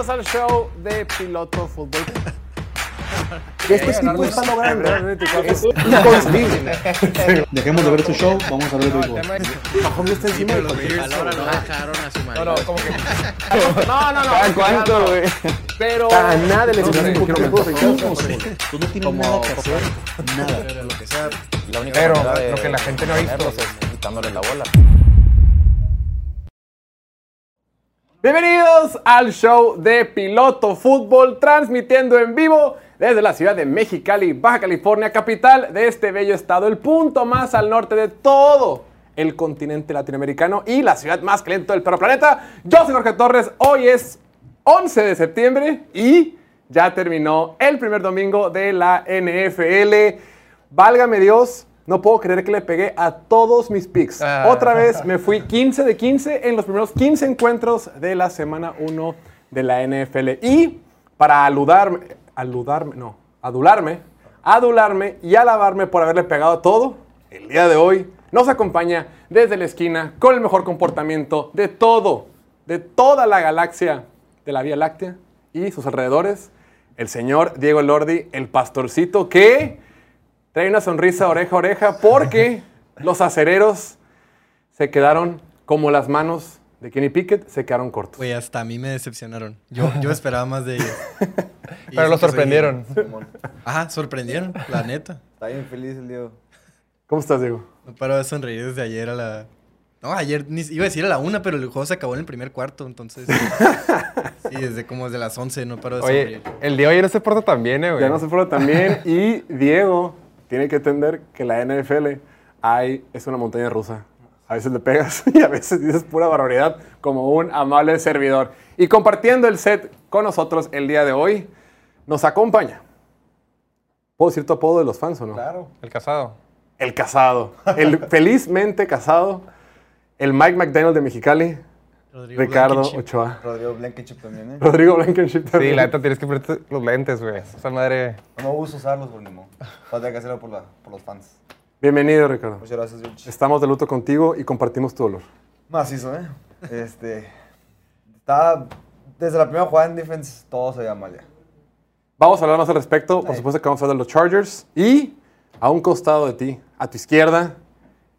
Bienvenidos al show de Piloto Fútbol. Este tipo está logrando. Es inconcebible. Dejemos de ver su show, vamos a ver el está encima no dejaron a su No, no, como que. No, no, no. ¿Cada cuánto, güey? Pero. A nada le No un. Tú tienes nada que hacer. Nada. La única Pero lo que la gente no ha visto. es quitándole la bola. Bienvenidos al show de Piloto Fútbol, transmitiendo en vivo desde la ciudad de Mexicali, Baja California, capital de este bello estado, el punto más al norte de todo el continente latinoamericano y la ciudad más caliente del planeta. Yo soy Jorge Torres, hoy es 11 de septiembre y ya terminó el primer domingo de la NFL. Válgame Dios, no puedo creer que le pegué a todos mis picks. Ah. Otra vez me fui 15 de 15 en los primeros 15 encuentros de la semana 1 de la NFL. Y para aludarme, aludarme, no, adularme, adularme y alabarme por haberle pegado todo, el día de hoy nos acompaña desde la esquina con el mejor comportamiento de todo, de toda la galaxia de la Vía Láctea y sus alrededores, el señor Diego Lordi, el pastorcito que trae una sonrisa oreja a oreja porque los acereros se quedaron como las manos de Kenny Pickett, se quedaron cortos. Güey, hasta a mí me decepcionaron. Yo, yo esperaba más de ellos. Pero lo sorprendieron. Ajá, sorprendieron, la neta. Está bien feliz el Diego. ¿Cómo estás, Diego? No paro de sonreír desde ayer a la... No, ayer ni- iba a decir a la una, pero el juego se acabó en el primer cuarto, entonces... sí, desde como desde las 11 no paro de Oye, sonreír. el día de hoy no se porta tan bien, eh, güey. Ya no se fueron también. y Diego tiene que entender que la NFL hay, es una montaña rusa. A veces le pegas y a veces dices pura barbaridad como un amable servidor. Y compartiendo el set con nosotros el día de hoy, nos acompaña. ¿Puedo decir tu apodo de los fans o no? Claro. El casado. El casado. El felizmente casado. El Mike McDaniel de Mexicali. Rodrigo Ricardo Blankenship. Ochoa. Rodrigo Blankenship también, ¿eh? Rodrigo Blankenship Sí, también. la neta tienes que ponerte los lentes, güey. Esa madre. No me gusta usarlos por ni modo. Falta que hacerlo por, la, por los fans. Bienvenido, Ricardo. Muchas gracias, George. Estamos de luto contigo y compartimos tu dolor. Macizo, ¿eh? Este. Está. Desde la primera jugada en defense, todo se veía mal ya. Vamos a hablar más al respecto. Por Sí. supuesto que vamos a hablar de los Chargers. Y a un costado de ti, a tu izquierda,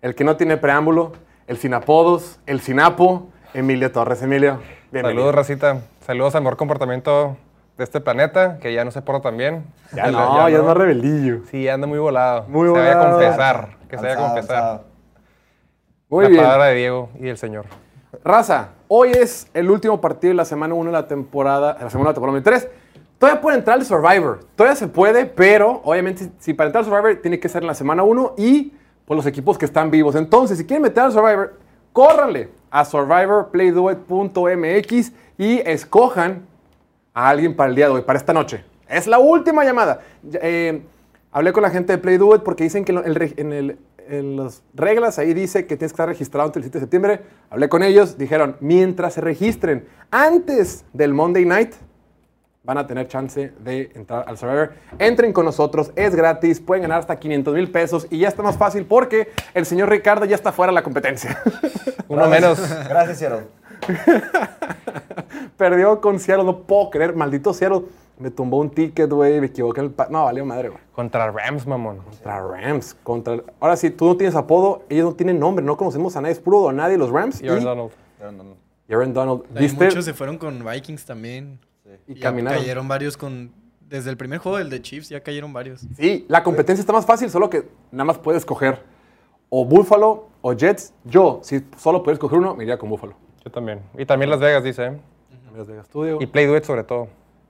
el que no tiene preámbulo, el sin apodos, el sin apo, Emilio Torres. Emilio, bienvenido. Saludos, racita. Saludos al mejor comportamiento de este planeta, que ya no se porta tan bien. Ya, no, ya, es más rebeldillo. Sí, anda muy volado. Muy se vaya a volado. confesar. Que se vaya a confesar. alzado. Muy la bien. palabra de Diego y del Señor. Raza, hoy es el último partido de la semana 1 de la temporada, de la semana temporada número 3. Todavía puede entrar el Survivor. Todavía se puede, pero obviamente si- para entrar al Survivor tiene que ser en la semana 1 y por los equipos que están vivos. Entonces, si quieren meter al Survivor, córranle a survivorplayduet.mx y escojan a alguien para el día de hoy, para esta noche. Es la última llamada. Eh, hablé con la gente de Play Do It porque dicen que en las reglas ahí dice que tienes que estar registrado antes del 7 de septiembre. Hablé con ellos, dijeron, mientras se registren antes del Monday Night, van a tener chance de entrar al Survivor. Entren con nosotros, es gratis, pueden ganar hasta 500 mil pesos y ya está más fácil porque el señor Ricardo ya está fuera de la competencia. Uno menos. Gracias, Seattle. Perdió con Seattle, no puedo creer, maldito Seattle. Me tumbó un ticket, güey, me equivoqué en el... pa- No, valió madre, güey. Contra Rams, mamón. Contra Rams, contra... Ahora sí, tú no tienes apodo, ellos no tienen nombre, no conocemos a nadie, es puro a nadie los Rams. Y Aaron y Donald. Y Aaron Donald. ¿Viste? Muchos se fueron con Vikings también. Y caminaron. cayeron varios con... Desde el primer juego, el de Chiefs, ya cayeron varios. Sí, la competencia está más fácil, solo que nada más puedes escoger o Buffalo o Jets. Yo, si solo puedes escoger uno, me iría con Buffalo. Yo también. Y también Las Vegas, dice. ¿eh? Las Vegas Studio. Y Play Duet sobre todo.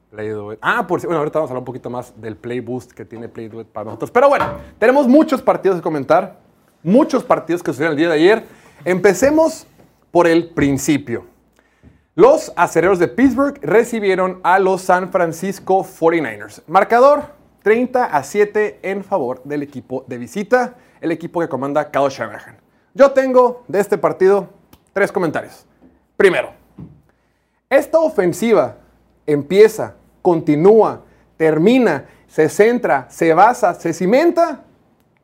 Play Do It. Ah, por si- bueno, ahorita vamos a hablar un poquito más del Play Boost que tiene Play Do It para nosotros. Pero bueno, tenemos muchos partidos que comentar, muchos partidos que sucedieron el día de ayer. Empecemos por el principio. Los acereros de Pittsburgh recibieron a los San Francisco 49ers. Marcador 30 a 7 en favor del equipo de visita, el equipo que comanda Kyle Shanahan. Yo tengo de este partido tres comentarios. Primero, esta ofensiva empieza, continúa, termina, se centra, se basa, se cimenta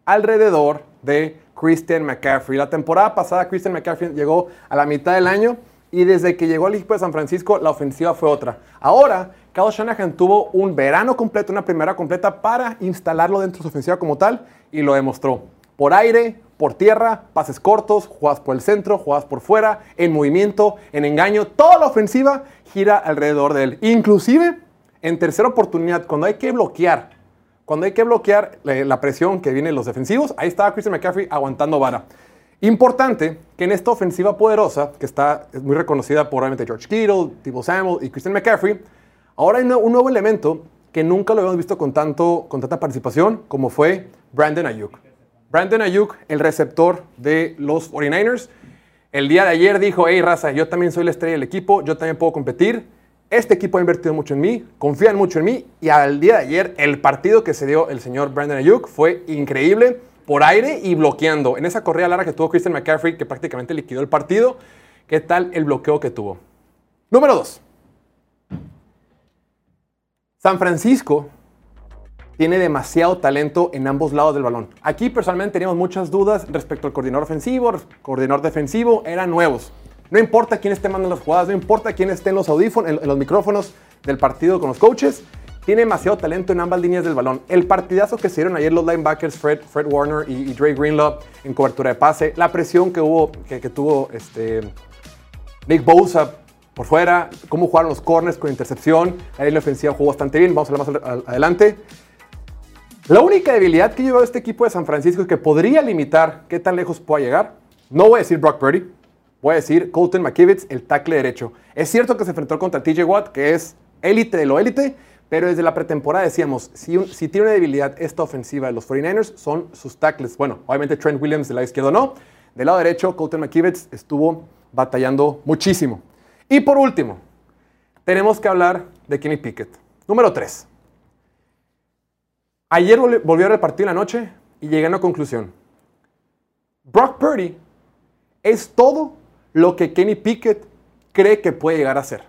alrededor de Christian McCaffrey. La temporada pasada Christian McCaffrey llegó a la mitad del año Y desde que llegó al equipo de San Francisco, la ofensiva fue otra. Ahora, Kyle Shanahan tuvo un verano completo, una primera completa para instalarlo dentro de su ofensiva como tal y lo demostró. Por aire, por tierra, pases cortos, jugadas por el centro, jugadas por fuera, en movimiento, en engaño. Toda la ofensiva gira alrededor de él. Inclusive, en tercera oportunidad, cuando hay que bloquear, cuando hay que bloquear eh, la presión que vienen los defensivos, ahí estaba Christian McCaffrey aguantando vara. Importante que en esta ofensiva poderosa, que está es muy reconocida por obviamente George Kittle, Tebow Samuel y Christian McCaffrey, ahora hay un nuevo elemento que nunca lo habíamos visto con, tanto, con tanta participación como fue Brandon Ayuk. Brandon Ayuk, el receptor de los 49ers, el día de ayer dijo, hey raza, yo también soy la estrella del equipo, yo también puedo competir. Este equipo ha invertido mucho en mí, confían mucho en mí y al día de ayer el partido que se dio el señor Brandon Ayuk fue increíble por aire y bloqueando. En esa corrida larga que tuvo Christian McCaffrey, que prácticamente liquidó el partido, ¿qué tal el bloqueo que tuvo? Número 2. San Francisco tiene demasiado talento en ambos lados del balón. Aquí personalmente teníamos muchas dudas respecto al coordinador ofensivo, coordinador defensivo, eran nuevos. No importa quién esté mandando las jugadas, no importa quién esté en los audífonos, en, los micrófonos del partido con los coaches, tiene demasiado talento en ambas líneas del balón. El partidazo que se dieron ayer los linebackers Fred, Warner y, y Dre Greenlaw en cobertura de pase, la presión que hubo, que, tuvo este, Nick Bosa por fuera, cómo jugaron los corners con intercepción, la ofensiva jugó bastante bien, vamos a hablar más adelante. La única debilidad que lleva este equipo de San Francisco es que podría limitar qué tan lejos pueda llegar. No voy a decir Brock Purdy, voy a decir Colton McKivitz, el tackle derecho. Es cierto que se enfrentó contra TJ Watt, que es élite de lo élite, pero desde la pretemporada decíamos, si, tiene una debilidad esta ofensiva de los 49ers, son sus tackles. Bueno, obviamente Trent Williams del lado izquierdo no. Del lado derecho, Colton McKivitz estuvo batallando muchísimo. Y por último, tenemos que hablar de Kenny Pickett. Número 3. Ayer volvi- volvió a en la noche y llegué a una conclusión. Brock Purdy es todo lo que Kenny Pickett cree que puede llegar a ser.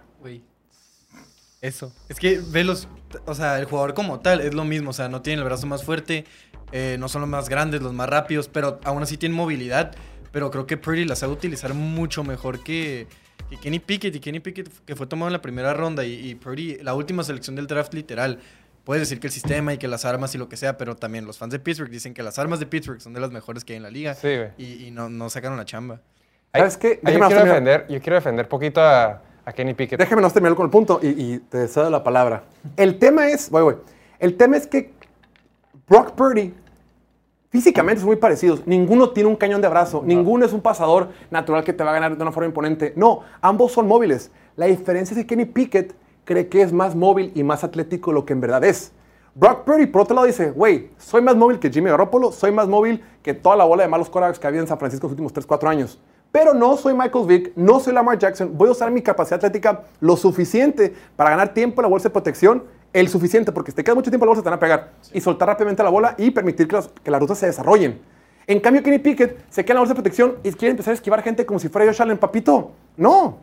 Eso. Es que ve los. O sea, el jugador como tal es lo mismo. O sea, no tiene el brazo más fuerte. eh, no son los más grandes, los más rápidos. Pero aún así tienen movilidad. Pero creo que Purdy la sabe utilizar mucho mejor que, que Kenny Pickett. Y Kenny Pickett, que fue tomado en la primera ronda. Y, y Purdy, la última selección del draft, literal. Puedes decir que el sistema y que las armas y lo que sea, pero también los fans de Pittsburgh dicen que las armas de Pittsburgh son de las mejores que hay en la liga. Sí, güey. Y, y no, no sacaron la chamba. ¿Sabes qué? yo, quiero defender, yo quiero defender poquito a, a Kenny Pickett. Déjame no terminar con el punto y, y te cedo la palabra. El tema es, voy, voy. El tema es que Brock Purdy físicamente son muy parecidos. Ninguno tiene un cañón de brazo, ninguno es un pasador natural que te va a ganar de una forma imponente. No, ambos son móviles. La diferencia es que Kenny Pickett cree que es más móvil y más atlético de lo que en verdad es. Brock Purdy, por otro lado, dice, güey, soy más móvil que Jimmy Garoppolo, soy más móvil que toda la bola de malos quarterbacks que había en San Francisco en los últimos 3, 4 años. Pero no soy Michael Vick, no soy Lamar Jackson, voy a usar mi capacidad atlética lo suficiente para ganar tiempo en la bolsa de protección, el suficiente, porque si te queda mucho tiempo en la bolsa te van a pegar, y soltar rápidamente la bola y permitir que las, que las rutas se desarrollen. En cambio, Kenny Pickett se queda en la bolsa de protección y quiere empezar a esquivar gente como si fuera Josh Allen, papito. No.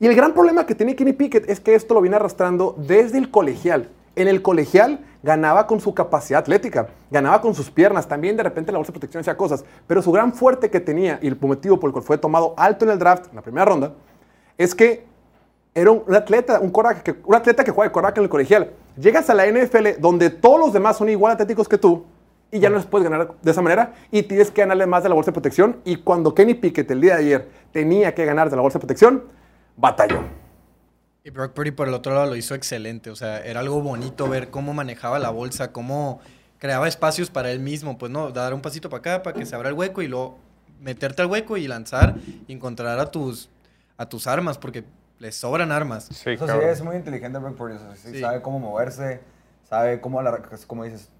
Y el gran problema que tiene Kenny Pickett es que esto lo viene arrastrando desde el colegial. En el colegial ganaba con su capacidad atlética, ganaba con sus piernas, también de repente en la bolsa de protección hacía cosas, pero su gran fuerte que tenía y el motivo por el cual fue tomado alto en el draft, en la primera ronda, es que era un, atleta, un, que, un atleta que juega de coraje en el colegial. Llegas a la NFL donde todos los demás son igual atléticos que tú y ya no les puedes ganar de esa manera y tienes que ganarle más de la bolsa de protección. Y cuando Kenny Pickett el día de ayer tenía que ganar de la bolsa de protección, batalló. Y Brock Purdy por el otro lado lo hizo excelente. O sea, era algo bonito ver cómo manejaba la bolsa, cómo creaba espacios para él mismo. Pues no, dar un pasito para acá para que se abra el hueco y luego meterte al hueco y lanzar y encontrar a tus, a tus armas, porque les sobran armas. Sí, Eso sí, es muy inteligente Brock Purdy. o sea, sí Sí. Sabe cómo moverse, sabe cómo alargar, como dices.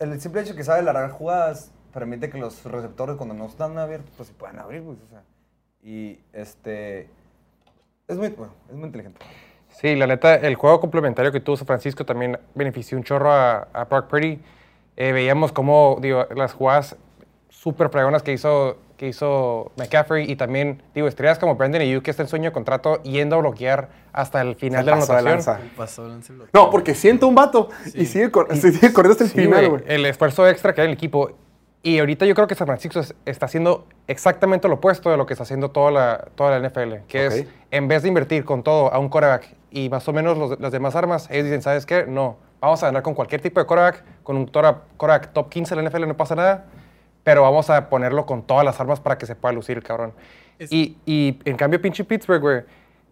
El simple hecho que sabe alargar jugadas permite que los receptores cuando no están abiertos, pues se puedan abrir, pues, o sea. Y este... Es muy, bueno, es muy inteligente. Sí, la neta, el juego complementario que tuvo San Francisco también benefició un chorro a, a Brock Purdy. Eh, veíamos cómo, digo, las jugadas súper fregonas que hizo, que hizo McCaffrey y también, digo, estrellas como Brandon Ayuk que está en sueño de contrato yendo a bloquear hasta el final Se de la anotación. No, porque siente un vato y sigue, cor- sigue corriendo hasta el Sí, final, güey, güey. el esfuerzo extra que hay en el equipo. Y ahorita yo creo que San Francisco es- está haciendo exactamente lo opuesto de lo que está haciendo toda la, toda la NFL, que Ok. es en vez de invertir con todo a un quarterback y más o menos los- las demás armas, ellos dicen, ¿sabes qué? No, vamos a ganar con cualquier tipo de quarterback, con un quarterback top 15 de la NFL no pasa nada, pero vamos a ponerlo con todas las armas para que se pueda lucir el cabrón. Es- Y, y en cambio pinche Pittsburgh, güey,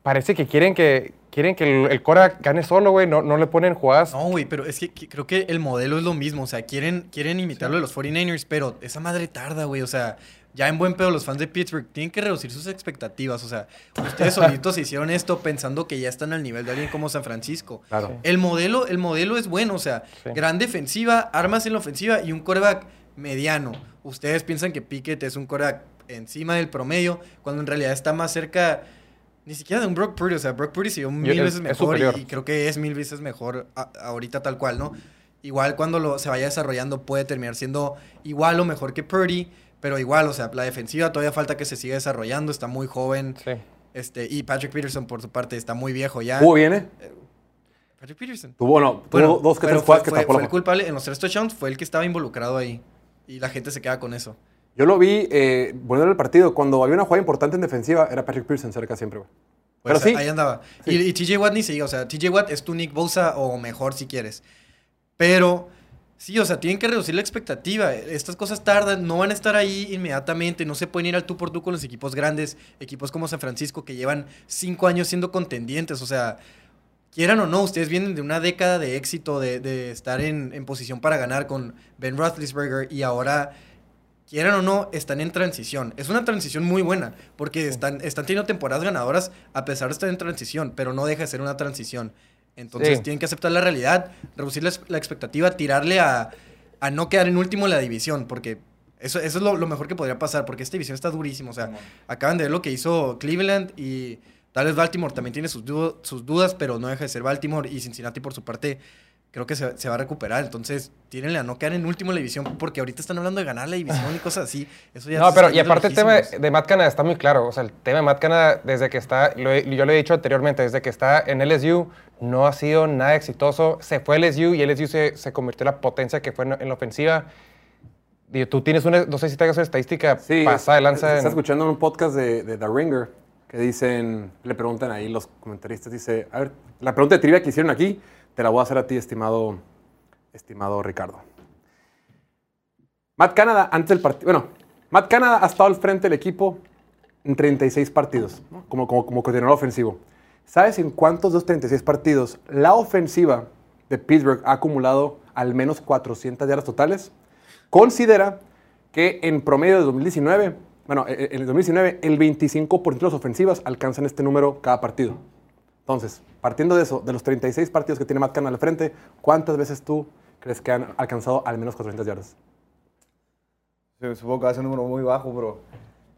parece que quieren que, quieren que el, el quarterback gane solo, güey, no, no le ponen jugadas. No, güey, pero es que, que creo que el modelo es lo mismo. O sea, quieren, quieren imitarlo de los 49ers, pero esa madre tarda, güey. O sea, ya en buen pedo los fans de Pittsburgh tienen que reducir sus expectativas. O sea, ustedes solitos hicieron esto pensando que ya están al nivel de alguien como San Francisco. Claro. El modelo, el modelo es bueno, o sea, Sí. gran defensiva, armas en la ofensiva y un coreback mediano. Ustedes piensan que Pickett es un coreback encima del promedio, cuando en realidad está más cerca ni siquiera de un Brock Purdy. O sea, Brock Purdy se vio mil es- veces es mejor y, creo que es mil veces mejor a- ahorita tal cual, ¿no? Igual cuando lo, se vaya desarrollando puede terminar siendo igual o mejor que Purdy, pero igual, o sea, la defensiva todavía falta que se siga desarrollando, está muy joven. Sí. Este, y Patrick Peterson, por su parte, está muy viejo ya. ¿Tuvo bien, eh? Patrick Peterson. Tuvo, no, tuvo Bueno, dos que tres fue, que fue- fue el culpable en los tres touchdowns, fue el que estaba involucrado ahí. Y la gente se queda con eso. Yo lo vi, eh, volviendo al partido, cuando había una jugada importante en defensiva, era Patrick Pearson cerca siempre, güey. Pues Pero sí. ahí andaba. Sí. Y, y TJ Watt ni se diga, o sea, TJ Watt es tu Nick Bosa o mejor si quieres. Pero sí, o sea, tienen que reducir la expectativa. Estas cosas tardan, no van a estar ahí inmediatamente, no se pueden ir al tú por tú con los equipos grandes, equipos como San Francisco que llevan cinco años siendo contendientes, o sea, quieran o no, ustedes vienen de una década de éxito, de, de estar en, en posición para ganar con Ben Roethlisberger y ahora quieran o no, están en transición. Es una transición muy buena, porque están, están teniendo temporadas ganadoras a pesar de estar en transición, pero no deja de ser una transición. Entonces Sí. tienen que aceptar la realidad, reducir la, la expectativa, tirarle a, a no quedar en último en la división, porque eso, eso es lo, lo mejor que podría pasar, porque esta división está durísima. O sea, acaban de ver lo que hizo Cleveland y tal vez Baltimore también tiene sus, du- sus dudas, pero no deja de ser Baltimore y Cincinnati por su parte creo que se, se va a recuperar. Entonces, tírenle a no quedar en último la división, porque ahorita están hablando de ganar la división y cosas así. Eso ya No, se pero y aparte el tema lejísimos. de Matt Canada está muy claro. O sea, el tema de Matt Canada, desde que está, lo he- yo lo he dicho anteriormente, desde que está en LSU, no ha sido nada exitoso. Se fue LSU y LSU se, se convirtió en la potencia que fue en, en la ofensiva. Digo, tú tienes una, no sé si tengas una estadística Sí, pasada de lanza. Está en- escuchando un podcast de, de The Ringer que dicen, le preguntan ahí los comentaristas, dice, a ver, la pregunta de trivia que hicieron aquí, te la voy a hacer a ti, estimado, estimado Ricardo. Matt Canada, antes del partido, bueno, Matt Canada ha estado al frente del equipo en 36 partidos, ¿no? como, como, como coordinador ofensivo. ¿Sabes en cuántos de esos 36 partidos la ofensiva de Pittsburgh ha acumulado al menos 400 yardas totales? Considera que en promedio de 2019, bueno, eh, en el 2019, el 25% de las ofensivas alcanzan este número cada partido. Entonces, partiendo de eso, de los 36 partidos que tiene Matt Canada al frente, ¿cuántas veces tú crees que han alcanzado al menos 400 yardas? Sí, Supongo que va a ser un número muy bajo, pero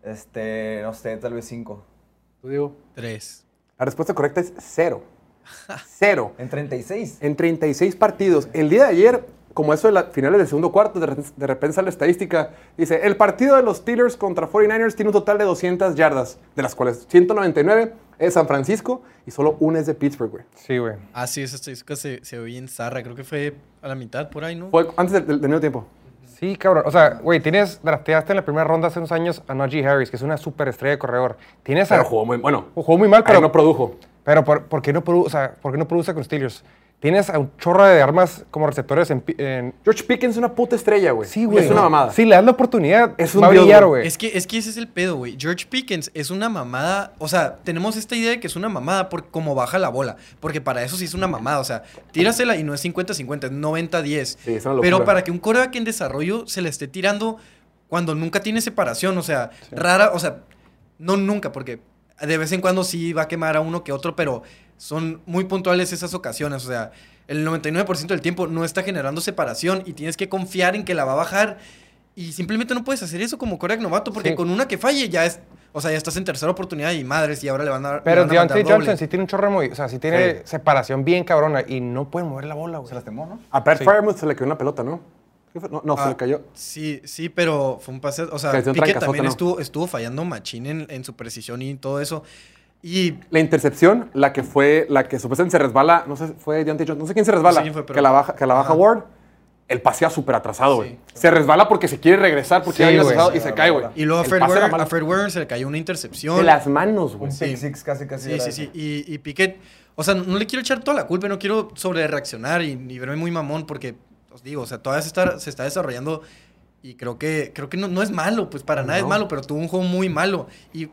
este, no sé, tal vez cinco. ¿Tú digo? Tres. La respuesta correcta es cero. Cero. En 36. En 36 partidos. El día de ayer, como eso de las finales del segundo cuarto, de, re- de repente sale la estadística, dice, el partido de los Steelers contra 49ers tiene un total de 200 yardas, de las cuales 199 es San Francisco y solo una es de Pittsburgh, güey. Sí, güey. Ah, sí, esa estadística se, se oye en zarra. Creo que fue a la mitad por ahí, ¿no? Fue antes del, del- del medio tiempo. Sí, cabrón. O sea, güey, tienes, drafteaste en la primera ronda hace unos años a Najee Harris, que es una superestrella de corredor. Tienes a... Pero jugó muy bueno. Jugó muy mal, Pero pero... no produjo. Pero ¿por, por qué no produ- o sea, ¿por qué no produce con Steelers? Tienes a un chorro de armas como receptores en... pi- en- George Pickens es una puta estrella, güey. Sí, güey. Es una mamada. Sí, le das la oportunidad. Es un va a brillar, güey. Es que, es que ese es el pedo, güey. George Pickens es una mamada. O sea, tenemos esta idea de que es una mamada por cómo baja la bola. Porque para eso sí es una mamada. O sea, tírasela y no es 50-50, es 90-10. Sí, es una locura. Pero para que un coreback en desarrollo se le esté tirando cuando nunca tiene separación. O sea, rara, o sea, no nunca, porque de vez en cuando sí va a quemar a uno que otro, pero son muy puntuales esas ocasiones. O sea, el 99% del tiempo no está generando separación y tienes que confiar en que la va a bajar. Y simplemente no puedes hacer eso como coreback novato, porque Sí. con una que falle ya es. O sea, ya estás en tercera oportunidad y madres, y ahora le van a dar. Pero van a Deontay. Johnson sí tiene un chorro muy... O sea, sí tiene Sí. separación bien cabrona y no puede mover la bola, güey. Se lastimó, ¿no? A Pat Sí. Fairmouth se le cayó una pelota, ¿no? No, se Ah, le cayó. Sí, sí, pero fue un pase. O sea, también ¿no? estuvo, estuvo fallando machín en, en su precisión y todo eso. Y La intercepción, la que fue, la que supuestamente se resbala, no sé, fue Deontay Johnson, no sé quién se resbala, fue, pero- que la baja, que la baja Ajá. Ward, el pasea súper atrasado, güey. Se resbala porque se quiere regresar, porque Sí, ya atrasado y se cae, güey. Y luego a Fred, pase era Warner, malo. a Fred Warner se le cayó una intercepción. De las manos, güey. Six casi, casi. Sí, sí, sí. Y, y Piquet, o sea, no le quiero echar toda la culpa, no quiero sobre reaccionar y, y verme muy mamón porque, os digo, o sea, todavía se está, se está desarrollando y creo que, creo que no, no es malo, pues para nada es malo, pero tuvo un juego muy malo. Y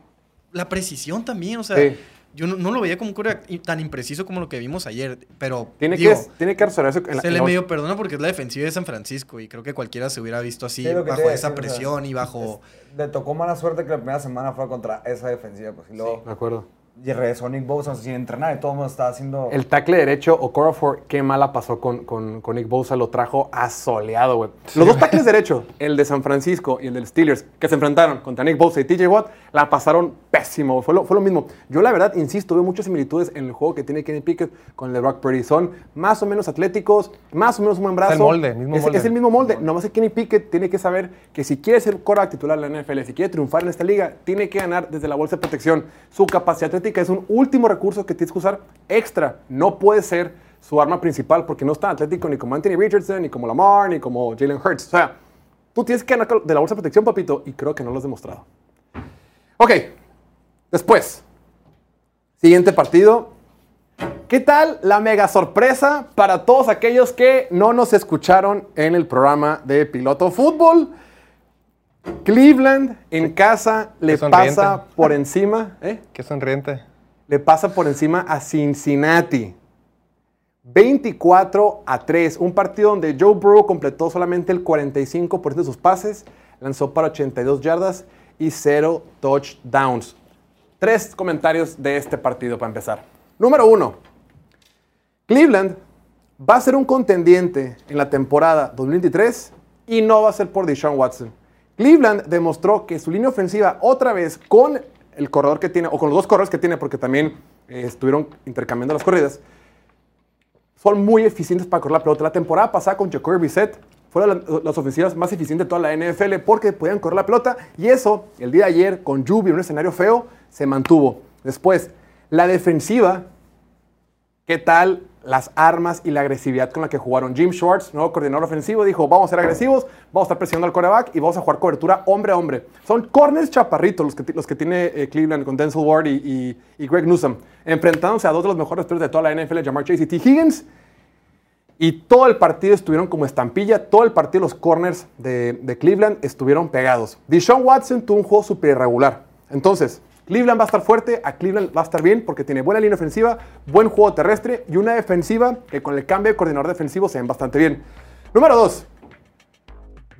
la precisión también, o sea, Sí. yo no, no lo veía como un coreback y- tan impreciso como lo que vimos ayer, pero Tiene, digo, que, tiene que resolver eso en la- se le medio perdona porque es la defensiva de San Francisco y creo que cualquiera se hubiera visto así, bajo esa decir, o sea, presión y bajo... es- Le tocó mala suerte que la primera semana fue contra esa defensiva. Pues, y luego De acuerdo. y regresó Nick Bosa sin entrenar y todo el mundo estaba haciendo. El tackle derecho, Okorafor, qué mala pasó con, con, con Nick Bosa, lo trajo asoleado, güey. Los dos tackles derecho, el de San Francisco y el del Steelers, que se enfrentaron contra Nick Bosa y TJ Watt, la pasaron pésimo, fue lo, fue lo mismo. Yo la verdad, insisto, veo muchas similitudes en el juego que tiene Kenny Pickett con el de Brock Purdy. Son más o menos atléticos, más o menos un buen brazo. el molde, mismo es, molde. es el mismo molde. Nomás que Kenny Pickett tiene que saber que si quiere ser quarterback titular en la NFL, si quiere triunfar en esta liga, tiene que ganar desde la bolsa de protección. Su capacidad atlética es un último recurso que tienes que usar extra. No puede ser su arma principal porque no es tan atlético ni como Anthony Richardson, ni como Lamar, ni como Jalen Hurts. O sea, tú tienes que ganar de la bolsa de protección, papito, y creo que no lo has demostrado. Ok, después. Siguiente partido. ¿Qué tal la mega sorpresa para todos aquellos que no nos escucharon en el programa de Piloto Fútbol? Cleveland en casa le sonriente. pasa por encima, ¿eh? Qué sonriente. le pasa por encima a Cincinnati. 24 a 3. Un partido donde Joe Burrow completó solamente el 45% de sus pases, lanzó para 82 yardas y 0 touchdowns. Tres comentarios de este partido para empezar. Número uno. Cleveland va a ser un contendiente en la temporada 2023 y no va a ser por Deshaun Watson. Cleveland demostró que su línea ofensiva otra vez con el corredor que tiene, o con los dos corredores que tiene, porque también eh, estuvieron intercambiando las corridas, son muy eficientes para correr la pelota. La temporada pasada con Jacoby Brissett fueron la- las ofensivas más eficientes de toda la NFL porque podían correr la pelota y eso, el día de ayer, con lluvia en un escenario feo, se mantuvo. Después, la defensiva ¿Qué tal las armas y la agresividad con la que jugaron? Jim Schwartz, nuevo coordinador ofensivo, dijo, vamos a ser agresivos, vamos a estar presionando al coreback y vamos a jugar cobertura hombre a hombre. Son corners chaparritos los que, los que tiene eh, Cleveland con Denzel Ward y, y- Greg Newsom, enfrentándose a dos de los mejores receptores de toda la NFL, Jamar Chase y T. Higgins. Y todo el partido estuvieron como estampilla, todo el partido los corners de, de Cleveland estuvieron pegados. Deshaun Watson tuvo un juego súper irregular. Entonces, Cleveland va a estar fuerte, a Cleveland va a estar bien porque tiene buena línea ofensiva, buen juego terrestre y una defensiva que con el cambio de coordinador defensivo se ven bastante bien. Número dos,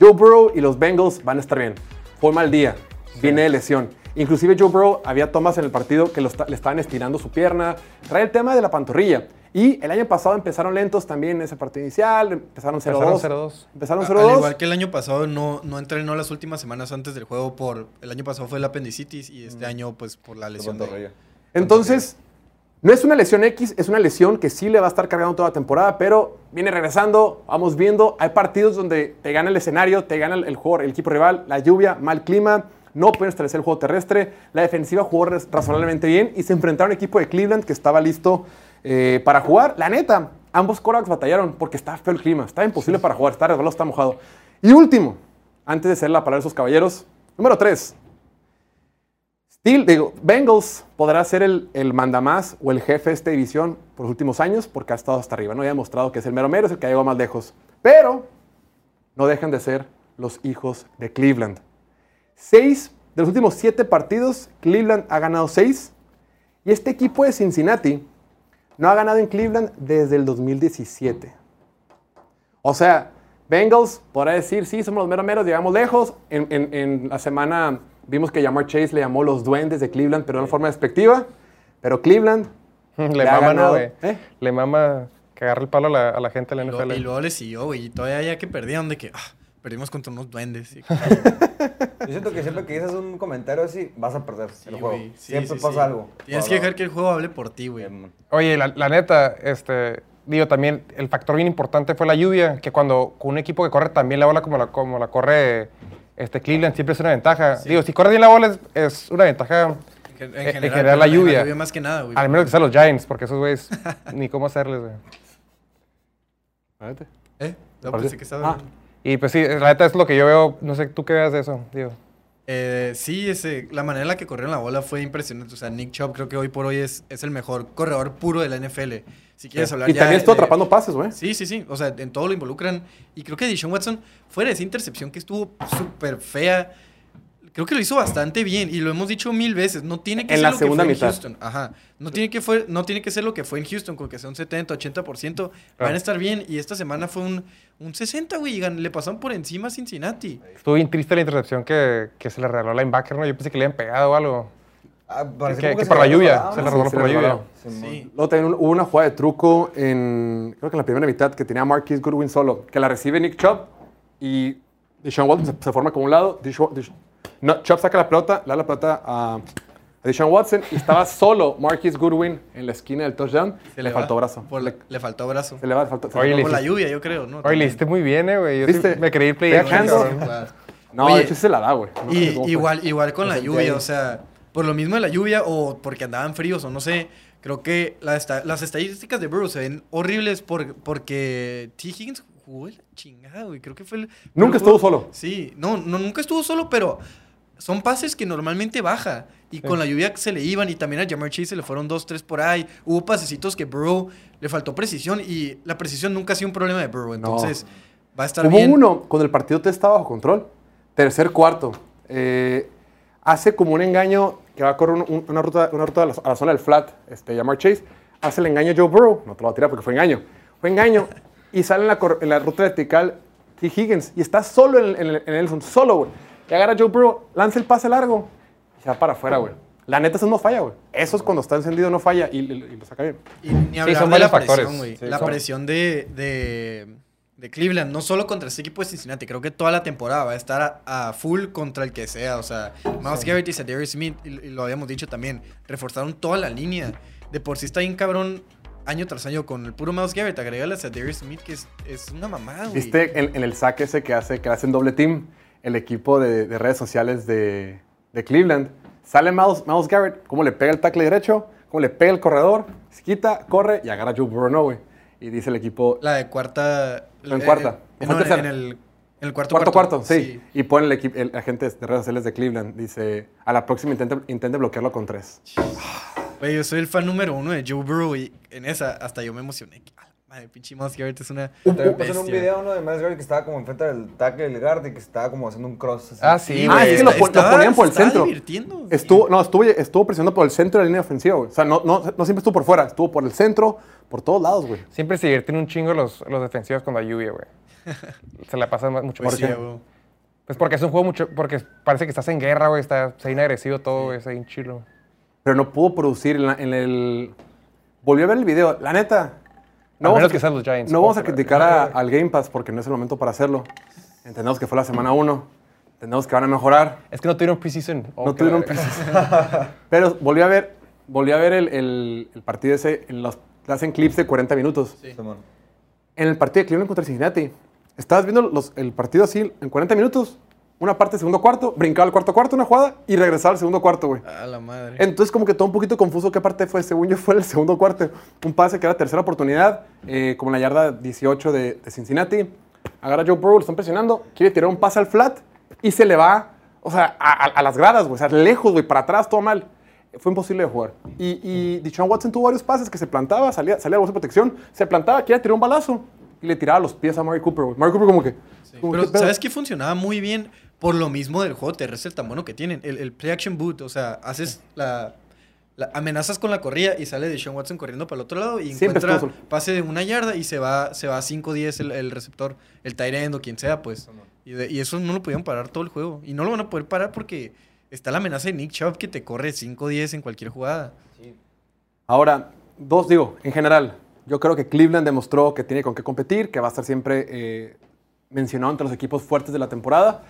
Joe Burrow y los Bengals van a estar bien. Fue mal día, viene de lesión. Inclusive Joe Burrow había tomas en el partido que lo esta- le estaban estirando su pierna. Trae el tema de la pantorrilla. Y el año pasado empezaron lentos también en ese partido inicial. Empezaron 0-2. Empezaron 0-2. Empezaron Al 0-2. igual que el año pasado, no, no entrenó las últimas semanas antes del juego por... El año pasado fue el apendicitis y este año, pues, por la lesión de... Entonces, no es una lesión X, es una lesión que sí le va a estar cargando toda la temporada, pero viene regresando, vamos viendo. Hay partidos donde te gana el escenario, te gana el, el juego, el equipo rival, la lluvia, mal clima, no pueden establecer el juego terrestre. La defensiva jugó raz- razonablemente bien y se enfrentaron a un equipo de Cleveland que estaba listo eh, para jugar. La neta, ambos quarterbacks batallaron porque está feo el clima, está imposible para jugar, está resbalado, está mojado. Y último, antes de hacer la palabra de esos caballeros, número 3. Steel, digo, Bengals podrá ser el, el mandamás o el jefe de esta división por los últimos años porque ha estado hasta arriba. ¿no? Ya ha demostrado que es el mero mero, es el que ha llegado más lejos. Pero no dejan de ser los hijos de Cleveland. Seis de los últimos siete partidos, Cleveland ha ganado seis. Y este equipo de Cincinnati no ha ganado en Cleveland desde el 2017. O sea, Bengals podrá decir, sí, somos los meros meros, llegamos lejos. En, en- en la semana vimos que Jamar Chase le llamó los duendes de Cleveland, pero de una forma despectiva. Pero Cleveland Le ha mama, ¿no, ganado? ¿eh? Le mama que agarre el palo a la, a la gente de Y la luego, NFL. y luego le siguió, güey. Y todavía ya que perdieron, de que ah, perdimos contra unos duendes. Y- Yo siento que siempre que dices un comentario así, vas a perder Sí, el juego. Sí, siempre sí, pasa sí. algo. Tienes que dejar que el juego hable por ti, güey. Em, Oye, la, la neta, este, digo, también el factor bien importante fue la lluvia, que cuando con un equipo que corre también la bola como la, como la corre este, Cleveland, siempre es una ventaja. Digo, si corre bien la bola es, es una ventaja, En, gen- en general, la lluvia. más que nada, güey. al menos que sean los Giants, porque esos güeyes ni cómo hacerles, güey. ¿Eh? No, parece? pensé que estaba... Ah. Y pues sí, la neta es lo que yo veo. No sé, ¿tú qué veas de eso? Digo. Eh, sí, ese, la manera en la que corrieron la bola fue impresionante. O sea, Nick Chubb creo que hoy por hoy es, es el mejor corredor puro de la NFL. Si quieres hablar Y ya también de- estuvo de- atrapando pases, güey. Sí, sí, sí. O sea, en todo lo involucran. Y creo que Deshaun Watson, fuera de esa intercepción que estuvo súper fea, creo que lo hizo bastante bien. Y lo hemos dicho mil veces. No tiene que En ser la lo segunda que fue mitad. en Houston. Ajá. No tiene, que fue, no tiene que ser lo que fue en Houston, con que sea un 70, 80%. Van a estar bien. Y esta semana fue un, un 60, güey. Le pasaron por encima a Cincinnati. Estuvo bien triste la intercepción que, que se le regaló al linebacker, ¿no? Yo pensé que le habían pegado o algo. Ah, Que- que se por la lluvia, se le Sí, por la lluvia. Sí. Luego también hubo una jugada de truco en, creo que en la primera mitad, que tenía Marquis Goodwin solo, que la recibe Nick Chubb y Deshaun Watson se, se forma como un lado. Deshaun- Deshaun- no, Chubb saca la pelota, le da la pelota a, Deshaun Watson y estaba solo Marquis Goodwin en la esquina del touchdown. Se le faltó brazo. Por le faltó brazo. Se le va, faltó. se Oye, le- Por la lluvia, yo creo, ¿no? Oye, le hiciste muy bien, eh, güey. Yo sí me creí play no, Oye, de hecho se la da, güey. No Y igual, igual con la lluvia, o sea, por lo mismo de la lluvia o porque andaban fríos o no sé, creo que la esta- las estadísticas de Burrow se ven horribles por, porque T. Higgins jugó la chingada, güey. Creo que fue el... Nunca estuvo solo. Sí, no, no, nunca estuvo solo, pero son pases que normalmente baja. Y con la lluvia se le iban y también a Jamar Chase se le fueron dos, tres por ahí. Hubo pasecitos que Burrow le faltó precisión y la precisión nunca ha sido un problema de Burrow. Entonces va a estar Hubo bien. uno cuando el partido te estaba bajo control. Tercer cuarto. Eh, hace como un engaño que va a correr un- un- una ruta, una ruta a, la, a la zona del flat. Este, Jamar Chase hace el engaño a Joe Burrow. No te lo voy a tirar porque fue engaño. Fue engaño. y sale en la, en la ruta vertical T. Higgins. Y está solo en, en, en Nelson. Solo, güey. Y agarra Joe Burrow, lanza el pase largo. Y se va para afuera, güey. La neta, eso no falla, güey. Eso es cuando está encendido, no falla. Y, y- y lo saca bien. Y ni hablar son de la factores. presión, güey. Sí, la son- presión de, de, de Cleveland, no solo contra este equipo de Cincinnati, creo que toda la temporada va a estar a, a full contra el que sea. O sea, Miles Garrett y Zadarius Smith, y, y lo habíamos dicho también, reforzaron toda la línea. De por sí está bien cabrón año tras año con el puro Miles Garrett. Agrégale a Zadarius Smith, que es, es una mamada, güey. ¿Viste en, en el saque ese que hace, que hacen doble team, el equipo de, de redes sociales de, de Cleveland? Sale Miles, Miles Garrett, cómo le pega el tackle derecho, cómo le pega el corredor, se quita, corre y agarra a Joe Burrow, ¿no, güey. Y dice el equipo, La de cuarta... En eh, cuarta. eh, ¿O fue no, en, tercera? en el, el cuarto cuarto cuarto, sí. Y pone el, equipo, el agente de redes sociales de Cleveland, dice, a la próxima intente, intente bloquearlo con tres. Güey, yo soy el fan número uno de Joe Burrow y en esa hasta yo me emocioné. Madre, pinche Miles Garrett es una También pasó en un video uno de Garrett que estaba como enfrente del tackle del guard y que estaba como haciendo un cross. así. Ah, sí, Ah, güey. es que lo, está- ponían por el centro. divirtiendo. Estuvo, no, estuvo, estuvo presionando por el centro de la línea ofensiva, güey. O sea, no, no, no siempre estuvo por fuera, estuvo por el centro, por todos lados, güey. Siempre se divierten un chingo los, los defensivos cuando hay lluvia, güey. Se la pasan mucho Pues sí, güey. Pues porque es un juego mucho. Porque parece que estás en guerra, güey. Está se agresivo todo, güey. Está bien chilo. Pero no pudo producir en, la- en el... Volví a ver el video, la neta. A menos que sean los Giants. No vamos a criticar a- al Game Pass porque no es el momento para hacerlo. Entendemos que fue la semana 1. Entendemos que van a mejorar. Es que no tuvieron preseason. Oh, no tuvieron preseason. Pero volví a ver, volví a ver el, el- el partido ese. En los, hacen clips de 40 minutos. Simón. En el partido de Cleveland contra Cincinnati. Estabas viendo los- el partido así en 40 minutos. Una parte segundo cuarto, brincaba al cuarto cuarto, una jugada y regresaba al segundo cuarto, güey. A la madre. Entonces, como que todo un poquito confuso qué parte fue. Según yo, fue el segundo cuarto. Un pase que era tercera oportunidad, eh, como en la yarda 18 de, de Cincinnati. Agarra Joe Burrow, lo están presionando, quiere tirar un pase al flat y se le va, o sea, a, a- a las gradas, güey. O sea, lejos, güey, para atrás, todo mal. Fue imposible de jugar. Y, y Deshaun Watson tuvo varios pases que se plantaba, salía, salía la bolsa de protección, se plantaba, quería tirar un balazo y le tiraba los pies a Mari Cooper, güey. Mari Cooper, como que. como, Pero. ¿sabes qué funcionaba muy bien? Por lo mismo del juego terrestre tan bueno que tienen. El, el play action boot, o sea, haces la, la- amenazas con la corrida y sale de Sean Watson corriendo para el otro lado y Siempre encuentra estuvo solo. pase de una yarda y se va, se va a 5-10 el, el receptor, el tight end o quien sea, pues. Y, de- y eso no lo podían parar todo el juego. Y no lo van a poder parar porque está la amenaza de Nick Chubb que te corre 5-10 en cualquier jugada. Ahora, dos, digo, en general, yo creo que Cleveland demostró que tiene con qué competir, que va a estar siempre eh, mencionado entre los equipos fuertes de la temporada.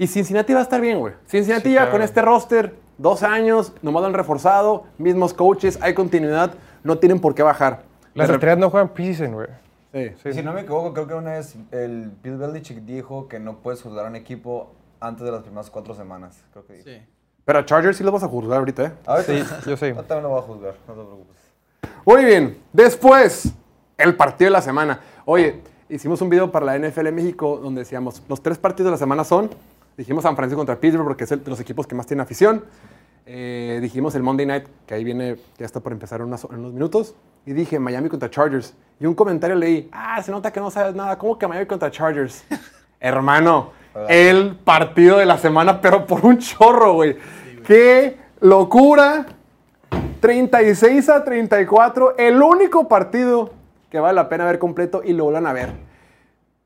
Y Cincinnati va a estar bien, güey. Cincinnati Sí, ya claro. con este roster, dos años, nomás lo han reforzado, mismos coaches, hay continuidad, no tienen por qué bajar. Las estrellas no juegan preseason, güey. Sí. Sí. Y si no me equivoco, creo que una vez el Bill Belichick dijo que no puedes juzgar a un equipo antes de las primeras cuatro semanas. Creo que dijo. Sí. Pero a Chargers sí los vas a juzgar ahorita, ¿eh? A ver, Sí, yo sé. Yo también lo voy a juzgar, no te preocupes. Muy bien. Después, el partido de la semana. Oye, hicimos un video para la NFL México donde decíamos, los tres partidos de la semana son, dijimos San Francisco contra Pittsburgh porque es el de los equipos que más tienen afición. Eh, dijimos el Monday Night, que ahí viene, ya está por empezar en, unas- en unos minutos. Y dije Miami contra Chargers. Y un comentario leí, ah, se nota que no sabes nada. ¿Cómo que Miami contra Chargers? Hermano, el partido de la semana, pero por un chorro, güey. ¡Qué locura! 36 a 34, el único partido que vale la pena ver completo y lo vuelvan a ver.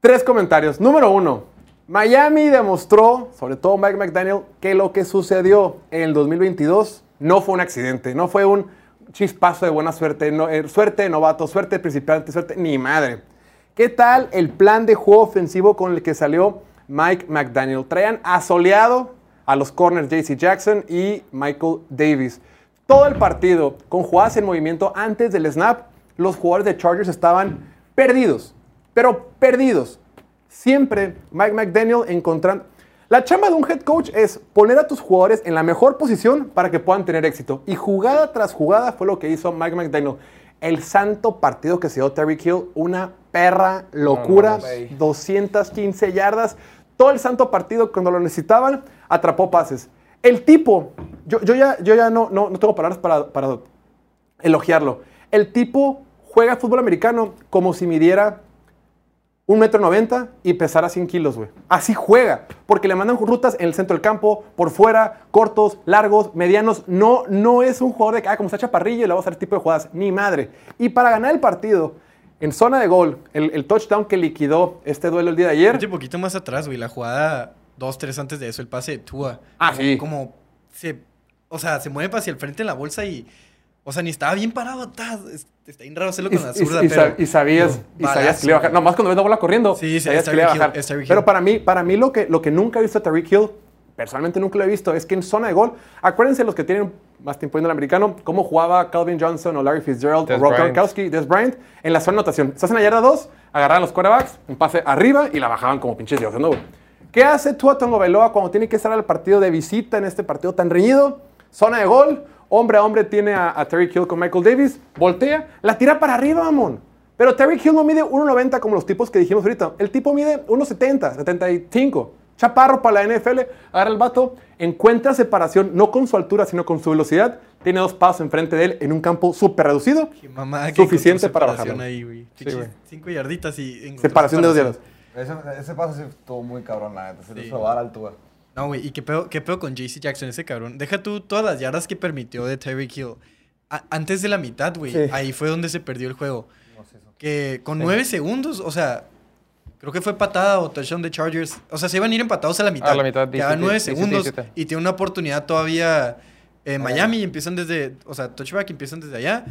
Tres comentarios. Número uno, Miami demostró, sobre todo Mike McDaniel, que lo que sucedió en el 2022 no fue un accidente, no fue un chispazo de buena suerte, eh, suerte de novato, suerte de principiante, suerte, ni madre. ¿Qué tal el plan de juego ofensivo con el que salió Mike McDaniel? Traían asoleado a los corners JC Jackson y Michael Davis. Todo el partido, con jugadas en movimiento antes del snap, los jugadores de Chargers estaban perdidos, pero perdidos. Siempre Mike McDaniel encontrando... La chamba de un head coach es poner a tus jugadores en la mejor posición para que puedan tener éxito. Y jugada tras jugada fue lo que hizo Mike McDaniel. El santo partido que se dio Terry Hill, una perra locura, 215 yardas. Todo el santo partido, cuando lo necesitaban, atrapó pases. El tipo, yo, yo ya, yo ya no, no, no tengo palabras para, para elogiarlo. El tipo juega fútbol americano como si midiera un metro noventa y pesara 100 kilos, güey. Así juega, porque le mandan rutas en el centro del campo, por fuera, cortos, largos, medianos. No, no es un jugador de que, ah, como está chaparrillo y le va a hacer este tipo de jugadas. Ni madre. Y para ganar el partido, en zona de gol, el, el touchdown que liquidó este duelo el día de ayer. Un poquito más atrás, güey. La jugada dos, tres antes de eso, el pase de Tua. Ah, Como- sí. Como se. O sea, se mueve hacia el frente en la bolsa y. O sea, ni estaba bien parado. ta- es- Está bien raro hacerlo Y, con la zurda, y pero. y sabías, y Balazo, sabías que le iba a bajar. Nomás cuando ves la bola corriendo, Sí, sí, sabías es que le iba a bajar. Hill, Pero para mí, para mí lo, que, lo que nunca he visto a Tyreek Hill, personalmente nunca lo he visto, es que en zona de gol, acuérdense los que tienen más tiempo viendo el americano, cómo jugaba Calvin Johnson o Larry Fitzgerald Des o Rob. Gronkowski, Des Bryant, en la zona de anotación. Estás en la yarda 2, agarraban los quarterbacks, un pase arriba y la bajaban como pinches dioses, ¿no? ¿Qué hace Tua Tagovailoa cuando tiene que estar al partido de visita en este partido tan reñido? Zona de gol, hombre a hombre tiene a, a Terry Hill con Michael Davis, voltea, la tira para arriba, mamón. Pero Terry Hill no mide 1.90 como los tipos que dijimos ahorita. El tipo mide 1.70, 75. Chaparro para la NFL, agarra el vato, encuentra separación, no con su altura, sino con su velocidad. Tiene dos pasos enfrente de él en un campo súper reducido. Suficiente para separación bajarlo. ahí. Sí. Cinco yarditas y. Separación de dos yardas. Ese, ese pase sí estuvo muy cabrón, la neta. Se le Sí. dar altura. No, güey, ¿y qué pedo, qué pedo con JC Jackson, ese cabrón? Deja tú todas las yardas que permitió de Terry Hill. A- antes de la mitad, güey, Sí. ahí fue donde se perdió el juego. No sé eso. Que con nueve segundos, o sea, creo que fue patada o touchdown de Chargers. O sea, se iban a ir empatados a la mitad. A la mitad, Quedaban 17, nueve 17, segundos 17. y tiene una oportunidad todavía en Miami y empiezan desde, o sea, touchback empiezan desde allá.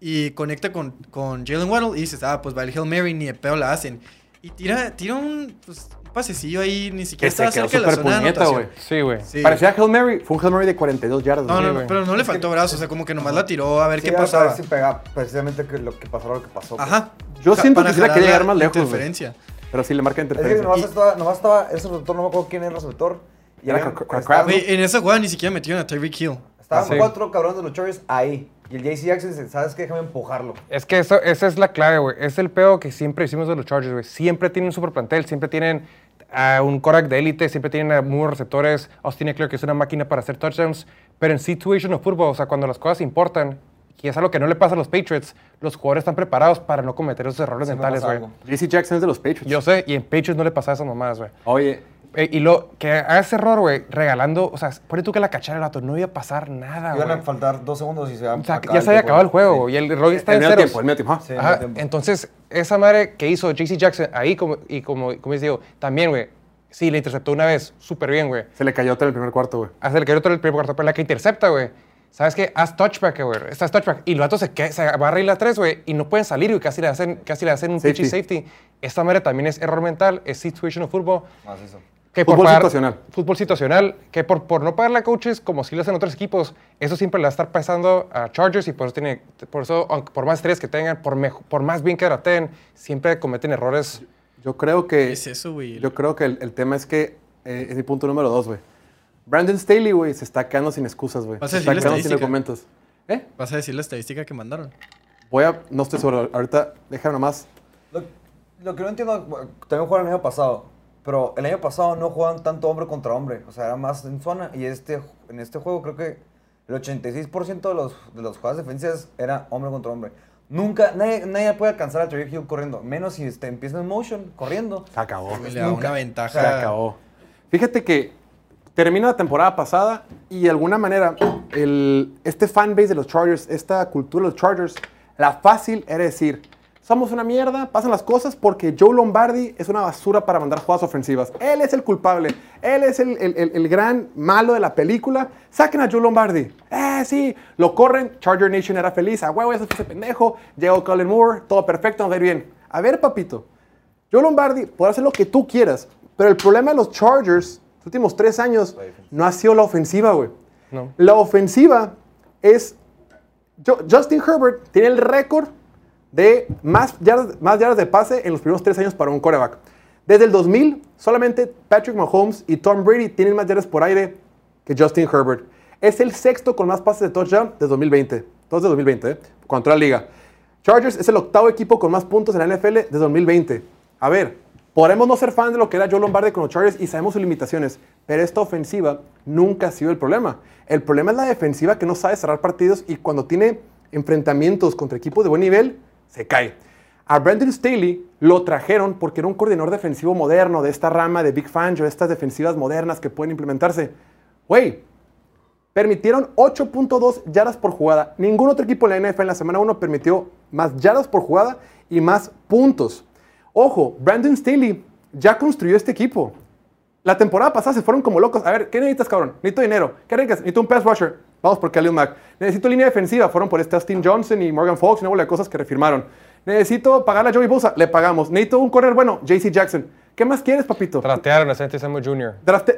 Y conecta con, con Jalen Waddle y dices, ah, pues va el Hail Mary, ni de pedo la hacen. Y tira, tira un, pues, un pasecillo ahí, ni siquiera Que se estaba cerca de la zona puñeta. Sí, güey. Sí. Parecía Hail Mary, fue un Hail Mary de 42 yardas. No, no, no, pero no le faltó brazo, o sea, como que nomás la tiró a ver Sí, qué a ver pasaba. si pega precisamente que lo que pasó lo que pasó. pues. Ajá. Yo siento que jalar quería llegar más lejos, interferencia. Pero sí le marca Es que interferencia. nomás Y- estaba, nomás estaba ese receptor, no me acuerdo quién era el receptor. Y Era habían- Cra- Cra- estaban- Güey, en esa jugada ni siquiera metieron a Tyreek Hill. Estaban Sí. cuatro cabrones de los Chargers ahí. Y el JC Jackson dice, ¿sabes qué? Déjame empujarlo. Es que eso, esa es la clave, güey. Es el pedo que siempre hicimos de los Chargers, güey. Siempre tienen un super plantel, siempre tienen a un Korak de élite, siempre tienen a muy buenos receptores. Austin Eckler, que es una máquina para hacer touchdowns. Pero en situation of football, o sea, cuando las cosas importan, y es algo que no le pasa a los Patriots, los jugadores están preparados para no cometer esos errores mentales, güey. JC Jackson es de los Patriots. Yo sé, y en Patriots no le pasa esas mamadas, güey. Oye, Eh, y lo que haga ese error, güey, regalando, o sea, pone tú que la cachara el vato, no iba a pasar nada, Iban a güey. faltar dos segundos y se O sea, ya se había acabado el juego, güey, y el error está en tiempo, el medio tiempo. Sí, Ajá, medio tiempo. entonces, esa madre que hizo JC Jackson ahí, como, y como, como les digo, también, güey, sí, le interceptó una vez, súper bien, güey. Se le cayó todo en el primer cuarto, güey. Hace el que otro el primer cuarto, pero la que intercepta, güey. ¿Sabes qué? Haz touchback, güey. Estás touchback. Y el vato se, que- se agarra y la tres, güey. Y no pueden salir, güey. Casi le hacen, casi le hacen un Safety. safety. Esta madre también es error mental, es situational football. Macizo. Que Fútbol pagar- situacional. Fútbol situacional. Que por, por no pagarle a coaches, como si lo hacen otros equipos, eso siempre le va a estar pasando a Chargers y por eso, tiene, por eso aunque por más estrellas que tengan, por, mejo- por más bien que traten, siempre cometen errores. Yo creo que. Es eso, güey. Yo creo que el, el tema es que. eh, es mi punto número dos, güey. Brandon Staley, güey, se está quedando sin excusas, güey. ¿Vas Se a está quedando sin argumentos. ¿Eh? Vas a decir la estadística que mandaron. Voy a. No estoy seguro. Ahorita, déjame nomás. Lo- lo que no entiendo, también jugaron el año pasado, pero el año pasado no jugaban tanto hombre contra hombre, o sea, era más en zona, y este, en este juego creo que el 86% de los, de los jugadas defensivas era hombre contra hombre. Nunca, nadie, nadie puede alcanzar a Tyreek Hill corriendo, menos si este, empieza en motion, corriendo. Se acabó. Le da una ventaja. Se acabó. Fíjate que termina la temporada pasada y de alguna manera el, este fanbase de los Chargers, esta cultura de los Chargers, la fácil era decir, somos una mierda, pasan las cosas porque Joe Lombardi es una basura para mandar jugadas ofensivas. Él es el culpable, él es el, el- el- el gran malo de la película. Saquen a Joe Lombardi. Eh, sí, lo corren. Charger Nation era feliz. A huevo, ya se fue ese pendejo. Llegó Colin Moore, todo perfecto, nos va a ir bien. A ver, papito, Joe Lombardi podrá hacer lo que tú quieras, pero el problema de los Chargers, los últimos tres años, no ha sido la ofensiva, güey. No. La ofensiva es. Justin Herbert tiene el récord de más yardas, más yardas de pase en los primeros tres años para un quarterback. Desde el 2000, solamente Patrick Mahomes y Tom Brady tienen más yardas por aire que Justin Herbert. Es el sexto con más pases de touchdown de 2020. Todos de 2020, ¿eh? Contra la liga. Chargers es el octavo equipo con más puntos en la NFL de 2020. A ver, podremos no ser fan de lo que era Joe Lombardi con los Chargers y sabemos sus limitaciones, pero esta ofensiva nunca ha sido el problema. El problema es la defensiva que no sabe cerrar partidos y cuando tiene enfrentamientos contra equipos de buen nivel, se cae. A Brandon Staley lo trajeron porque era un coordinador defensivo moderno de esta rama de Big Fangio, estas defensivas modernas que pueden implementarse. Güey, permitieron 8.2 yardas por jugada. Ningún otro equipo en la NFL en la semana 1 permitió más yardas por jugada y más puntos. Ojo, Brandon Staley ya construyó este equipo. La temporada pasada se fueron como locos. A ver, ¿qué necesitas, cabrón? Necesito dinero. ¿Qué necesitas? Necesito un pass rusher. Vamos por Khalil Mack. Necesito línea defensiva. Fueron por este Austin Johnson y Morgan Fox y una bola de cosas que refirmaron. Necesito pagarle a Joey Bosa. Le pagamos. Necesito un corner bueno. JC Jackson. ¿Qué más quieres, papito? Tratearon a Santi Samuel Jr.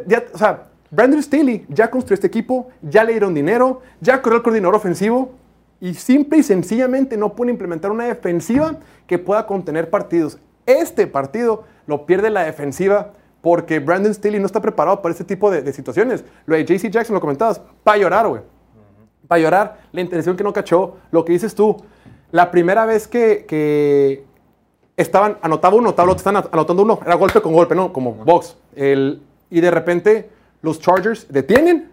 Ya, o sea, Brandon Staley ya construyó este equipo, ya le dieron dinero, ya corrió el coordinador ofensivo y simple y sencillamente no puede implementar una defensiva que pueda contener partidos. Este partido lo pierde la defensiva porque Brandon Staley no está preparado para este tipo de, de situaciones. Lo de JC Jackson lo comentabas, para llorar, güey. Para llorar, la intención que no cachó, lo que dices tú. La primera vez que, que estaban, anotaba uno, el otro, estaban anotando uno, era golpe con golpe, ¿no? Como box. El, y de repente los Chargers detienen,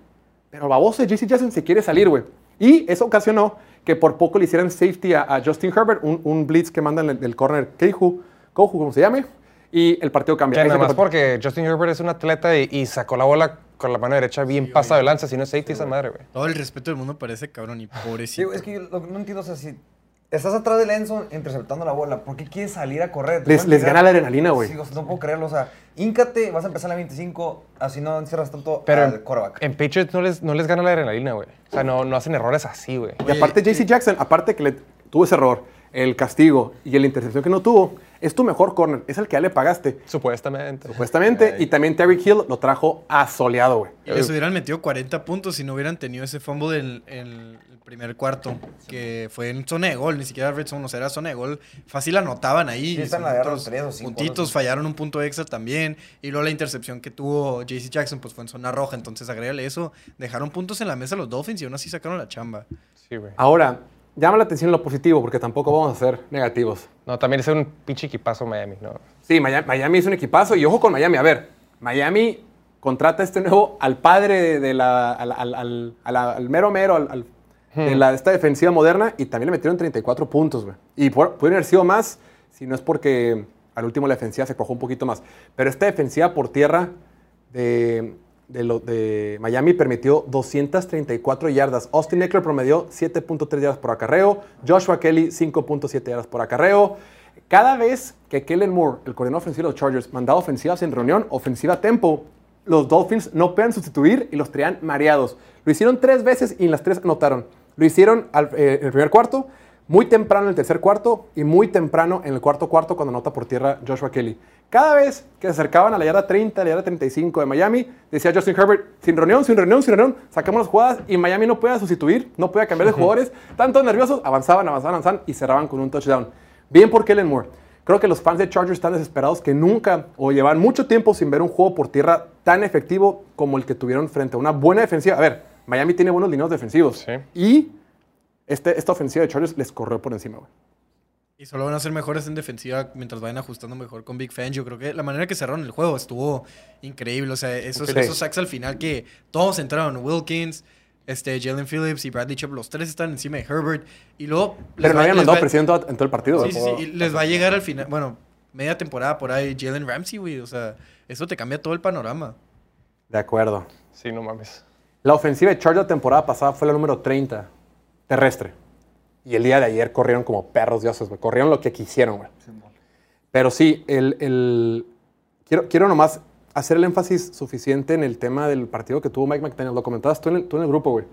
pero baboso JC Jackson se quiere salir, güey. Y eso ocasionó que por poco le hicieran safety a, a Justin Herbert, un, un blitz que mandan del, del corner Keiju, Kohu, como se llame, y el partido cambia. Que nada más porque Justin Herbert es un atleta y, y sacó la bola con la mano derecha bien pasada de lanza, si no es safety esa madre, güey. Todo el respeto del mundo para ese cabrón y Sí, pobrecito. es que yo lo que no entiendo, o sea, si estás atrás del Enzo interceptando la bola, ¿por qué quieres salir a correr? Les- les gana la adrenalina, güey. Sí, o sea, no puedo creerlo, o sea, íncate, vas a empezar a la 25, así no encierras tanto Pero al en, quarterback. en Patriots no les, no les gana la adrenalina, güey. O sea, no, no hacen errores así, güey. Y aparte, JC Jackson, aparte que le tuvo ese error, el castigo y la intercepción que no tuvo, es tu mejor corner, es el que ya le pagaste, Supuestamente. supuestamente. Y también Terry Hill lo trajo asoleado, güey. Y les hubieran metido 40 puntos si no hubieran tenido ese fumble del en el primer cuarto, que fue en zona de gol, ni siquiera red zone, o sea, era zona de gol. Fácil anotaban ahí. Sí, están otros tres o cinco, puntitos, fallaron un punto extra también. Y luego la intercepción que tuvo JC Jackson, pues fue en zona roja, entonces agrégale eso. Dejaron puntos en la mesa los Dolphins y aún así sacaron la chamba. Sí, güey. Ahora, llama la atención lo positivo, porque tampoco vamos a ser negativos. No, también es un pinche equipazo Miami, ¿no? Sí, Miami, Miami es un equipazo y ojo con Miami. A ver, Miami contrata este nuevo al padre de, la, al, al- al- mero mero, al, de la, esta defensiva moderna y también le metieron 34 puntos, güey. Y pudieron haber sido más si no es porque al último la defensiva se cojó un poquito más. Pero esta defensiva por tierra de, de, lo- de Miami permitió 234 yardas. Austin Eckler promedió 7.3 yardas por acarreo. Joshua Kelly 5.7 yardas por acarreo. Cada vez que Kellen Moore, el coordinador ofensivo de los Chargers, mandaba ofensivas en reunión, ofensiva a tempo, los Dolphins no pueden sustituir y los traían mareados. Lo hicieron tres veces y en las tres anotaron. Lo hicieron al- eh, en el primer cuarto, muy temprano en el tercer cuarto y muy temprano en el cuarto cuarto cuando anota por tierra Joshua Kelly. Cada vez que se acercaban a la yarda 30, a la yarda 35 de Miami, decía Justin Herbert, sin reunión, sin reunión, sin reunión, sacamos las jugadas y Miami no podía sustituir, no podía cambiar de jugadores, tanto nerviosos, avanzaban, avanzaban, avanzaban y cerraban con un touchdown. Bien por Kellen Moore. Creo que los fans de Chargers están desesperados que nunca o llevan mucho tiempo sin ver un juego por tierra tan efectivo como el que tuvieron frente a una buena defensiva. A ver, Miami tiene buenos lineos defensivos Sí. y este, esta ofensiva de Chargers les corrió por encima. güey. Y solo van a ser mejores en defensiva mientras vayan ajustando mejor con Big Fan. Yo creo que la manera que cerraron el juego estuvo increíble. O sea, esos, esos sacks al final que todos entraron. Wilkins, este, Jalen Phillips y Bradley Chubb, los tres están encima de Herbert. Y luego... Pero no habían mandado va- presión en todo, el partido. Sí, sí, sí. Y les va a llegar al final... Bueno, media temporada por ahí Jalen Ramsey, güey. O sea, eso te cambia todo el panorama. De acuerdo. Sí, no mames. La ofensiva de Chargers la temporada pasada fue la número 30 terrestre. Y el día de ayer corrieron como perros dioses, güey. Corrieron lo que quisieron, güey. Pero sí, el, el- quiero, quiero nomás hacer el énfasis suficiente en el tema del partido que tuvo Mike McDaniel. Lo comentabas tú en el, tú en el grupo, güey.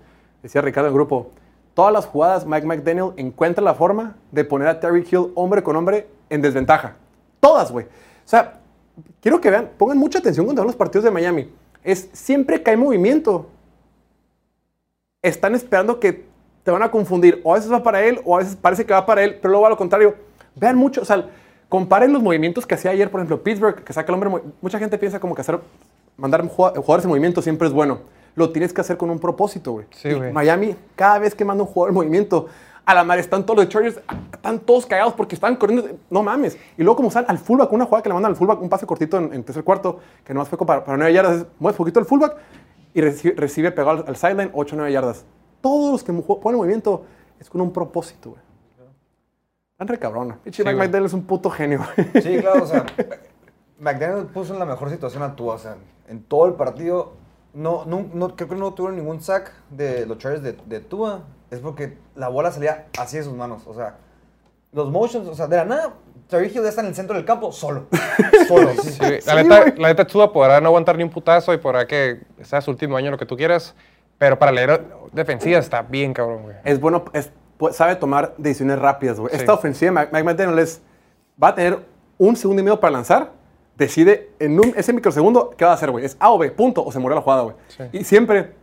Decía Ricardo en el grupo. Todas las jugadas, Mike McDaniel encuentra la forma de poner a Terry Hill hombre con hombre en desventaja. Todas, güey. O sea, quiero que vean, pongan mucha atención cuando vean los partidos de Miami. Es siempre que hay movimiento, están esperando que te van a confundir. O a veces va para él, o a veces parece que va para él, pero luego a lo contrario. Vean mucho, o sea, comparen los movimientos que hacía ayer, por ejemplo, Pittsburgh, que saca el hombre. Mucha gente piensa como que hacer, mandar jugadores en movimiento siempre es bueno. Lo tienes que hacer con un propósito, güey. Sí. Miami, cada vez que manda un jugador en movimiento, a la madre están todos los Chargers, están todos cagados porque están corriendo. No mames. Y luego, como sale al fullback, una jugada que le mandan al fullback, un pase cortito en, en tercer cuarto, que nomás fue para, para 9 yardas, es, mueves poquito el fullback y recibe, recibe pegado al, al sideline 8 o 9 yardas. Todos los que ponen movimiento es con un propósito, güey. Están re cabrona. Pinche. McDaniel es un puto genio, güey. Sí, claro, o sea, McDaniel puso en la mejor situación a Tua, o sea, en todo el partido, no, no, no- creo que no tuvieron ningún sack de los Chargers de, de Tua, es porque la bola salía así de sus manos, o sea, los motions, o sea, de la nada, Terry Hill ya está en el centro del campo, solo, solo, sí, Sí. Sí, la, neta, la neta, Tua podrá no aguantar ni un putazo y podrá que sea su último año, lo que tú quieras. Pero para leer defensiva está bien, cabrón, güey. Es bueno, es- pu- sabe tomar decisiones rápidas, güey. Sí. Esta ofensiva, Mike McDaniel es, va a tener un segundo y medio para lanzar, decide en un, ese microsegundo qué va a hacer, güey. Es A o B, punto, o se murió la jugada, güey. Sí. Y siempre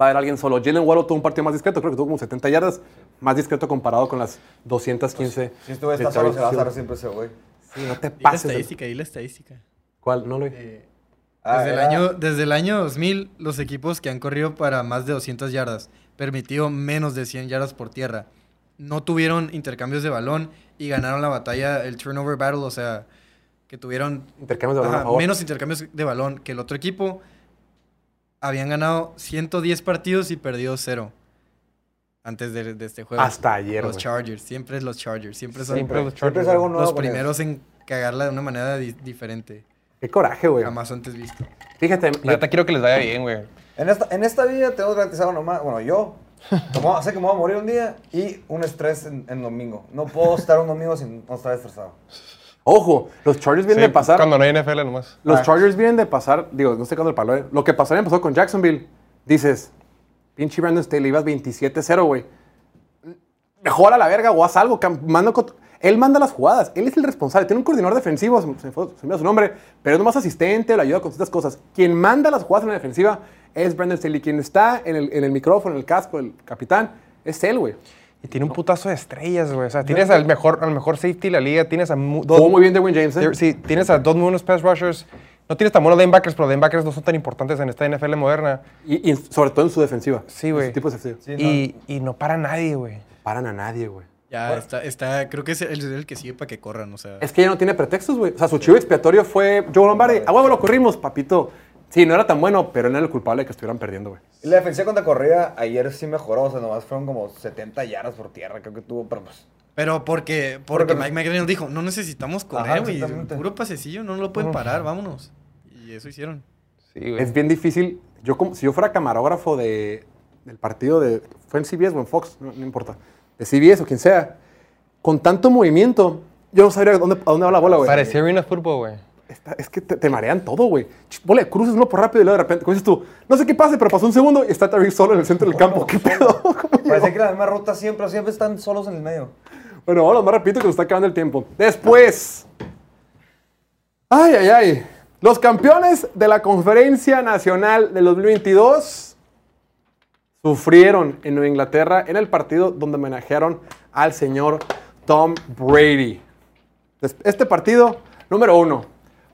va a haber alguien solo. Jalen Waddle tuvo un partido más discreto, creo que tuvo como 70 yardas, más discreto comparado con las 215. Si estuvo de esta solo, se va a hacer siempre ese güey. Sí, no te Y la pases. de- estadística, y la estadística. ¿Cuál? No lo vi. Eh, Ah, desde, el año, desde el año 2000, los equipos que han corrido para más de 200 yardas, permitido menos de 100 yardas por tierra, no tuvieron intercambios de balón y ganaron la batalla, el turnover battle, o sea, que tuvieron Intercambios de balón, ajá, por favor. menos intercambios de balón que el otro equipo. Habían ganado 110 partidos y perdido 0 antes de, de este juego. Hasta ayer, Los. Chargers, siempre es los Chargers, siempre son Siempre los Siempre Chargers, es algo güey. nuevo. los primeros en cagarla de una manera di- diferente, Qué coraje, güey. jamás antes visto. Fíjate, La neta quiero que les vaya bien, güey. En esta, en esta vida tengo garantizado nomás, bueno, yo como- sé que me voy a morir un día y un estrés en, en domingo. No puedo estar un domingo sin no estar estresado. ojo, los Chargers vienen Sí, de pasar. Cuando no hay NFL nomás. Los Ah. Chargers vienen de pasar, digo, no sé cuándo el palo, eh. Lo que pasó, pasó con Jacksonville, dices, pinche Brandon Staley, ibas 27-0, güey. Mejora la verga o haz algo. cot- él manda las jugadas, él es el responsable. Tiene un coordinador defensivo, se, me fue- se me dio su nombre, pero es nomás asistente, le ayuda con ciertas cosas. Quien manda las jugadas en la defensiva es Brandon Staley. Quien está en el, en el micrófono, en el casco, el capitán, es él, güey. Y tiene un putazo de estrellas, güey. O sea, tienes al mejor, al mejor safety de la liga, tienes a dos, muy bien Derwin James, ¿eh? Sí, tienes a dos muy buenos pass rushers. No tienes tan buenos linebackers, pero linebackers no son tan importantes en esta NFL moderna. Y, y sobre todo en su defensiva. Sí, güey. Sí, no. y, y no para nadie, güey. Paran a nadie, güey. Ya está, está, creo que es el, el que sigue para que corran, o sea. Es que ya no tiene pretextos, güey. O sea, su chivo expiatorio fue Joe Lombardi. A huevo lo corrimos, papito. Sí, no era tan bueno, pero no era el culpable de que estuvieran perdiendo, güey. La defensiva contra corrida ayer sí mejoró, o sea, nomás fueron como 70 yardas por tierra, creo que tuvo, pero pues... Pero porque, porque Porque- Mike McDaniel dijo, no necesitamos correr, güey. Puro pasecillo, no lo pueden parar, vámonos. Y eso hicieron. Sí, güey. Es bien difícil. Yo, como, si yo fuera camarógrafo de, del partido de. Fue en CBS o en Fox, no, no importa. De CBS o quien sea. Con tanto movimiento, yo no sabría dónde, a dónde va la bola, güey. Parecía arena fútbol, güey. Está- es que te, te marean todo, güey. Bola de cruces uno por rápido y luego de repente, como dices tú, no sé qué pase, pero pasó un segundo y está Tariq solo en el centro del campo. ¿Qué pedo? Parecía que la misma ruta siempre, siempre están solos en el medio. Bueno, vamos más rapidito que nos está acabando el tiempo. Después. Ay, ay, ay. Los campeones de la Conferencia Nacional del 2022 sufrieron en Nueva Inglaterra en el partido donde homenajearon al señor Tom Brady. Este partido, número uno,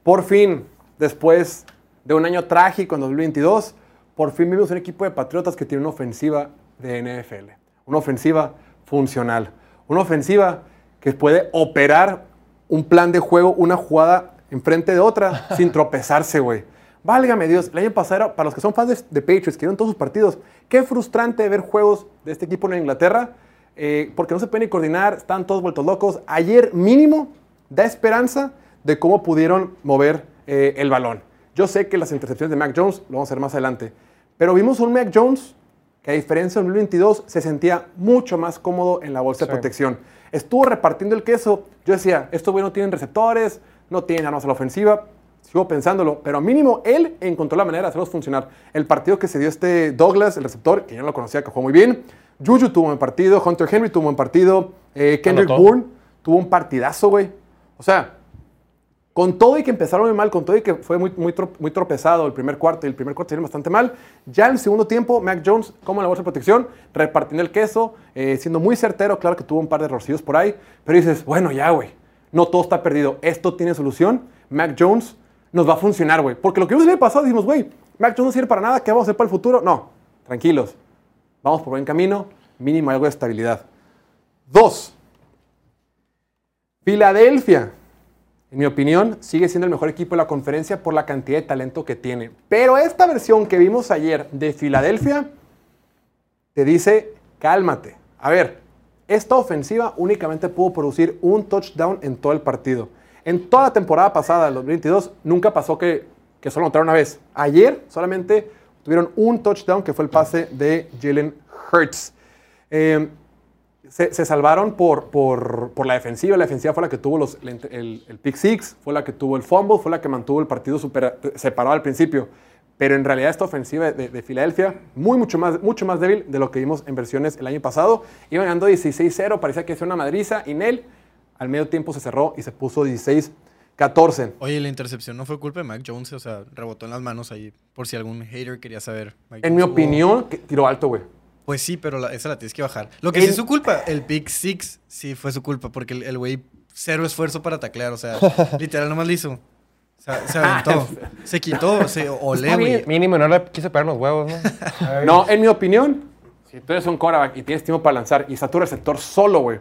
por fin, después de un año trágico en 2022, por fin vimos un equipo de Patriotas que tiene una ofensiva de NFL. Una ofensiva funcional. Una ofensiva que puede operar un plan de juego, una jugada enfrente de otra, sin tropezarse, güey. Válgame Dios, el año pasado, para los que son fans de, Patriots, que vieron todos sus partidos, qué frustrante ver juegos de este equipo en Inglaterra, eh, porque no se pueden coordinar, están todos vueltos locos. Ayer mínimo da esperanza de cómo pudieron mover eh, el balón. Yo sé que las intercepciones de Mac Jones lo vamos a hacer más adelante, pero vimos un Mac Jones que a diferencia del 2022 se sentía mucho más cómodo en la bolsa de protección. Estuvo repartiendo el queso. Yo decía, estos güey no tienen receptores, no tienen armas a la ofensiva. Sigo pensándolo, pero mínimo él encontró la manera de hacerlos funcionar. El partido que se dio este Douglas, el receptor, que yo no lo conocía, que jugó muy bien. Juju tuvo un buen partido, Hunter Henry tuvo un buen partido, eh, Kendrick Anotó. Bourne tuvo un partidazo, güey. O sea, con todo y que empezaron muy mal, con todo y que fue muy, muy, tro- muy tropezado el primer cuarto y el primer cuarto salieron bastante mal, ya en el segundo tiempo, Mac Jones, como en la bolsa de protección, repartiendo el queso, eh, siendo muy certero, claro que tuvo un par de errorcillos por ahí, pero dices, bueno, ya, güey, no todo está perdido, esto tiene solución, Mac Jones nos va a funcionar, güey, porque lo que vimos el año pasado, dijimos, güey, Mac Jones no sirve para nada, ¿qué vamos a hacer para el futuro? No, tranquilos, vamos por buen camino, mínimo algo de estabilidad. Dos, Filadelfia, en mi opinión, sigue siendo el mejor equipo de la conferencia por la cantidad de talento que tiene. Pero esta versión que vimos ayer de Filadelfia te dice, cálmate. A ver, esta ofensiva únicamente pudo producir un touchdown en todo el partido. En toda la temporada pasada, el 2022, nunca pasó que, que solo anotaron una vez. Ayer solamente tuvieron un touchdown que fue el pase de Jalen Hurts. Eh, se, salvaron por, por, por la defensiva. La defensiva fue la que tuvo los, el, el- el pick six, fue la que tuvo el fumble, fue la que mantuvo el partido super- separado al principio. Pero en realidad esta ofensiva de, de Filadelfia, muy, mucho más, mucho más débil de lo que vimos en versiones el año pasado. Iban ganando 16-0, parecía que hacía una madriza. Y Nel, al medio tiempo se cerró y se puso 16-14. Oye, la intercepción no fue culpa de Mac Jones, o sea, rebotó en las manos ahí, por si algún hater quería saber. Mac En mi Jones. opinión, que tiró alto, güey. Pues sí, pero la- esa la tienes que bajar. Lo que El- sí es su culpa, el pick six sí fue su culpa, porque el güey cero esfuerzo para taclear, o sea, literal nomás lo hizo. O sea, se aventó, se quitó, se olé, güey. Mínimo, no le quise pegar los huevos, ¿no? No, en mi opinión, si tú eres un quarterback y tienes tiempo para lanzar y está tu receptor solo, güey.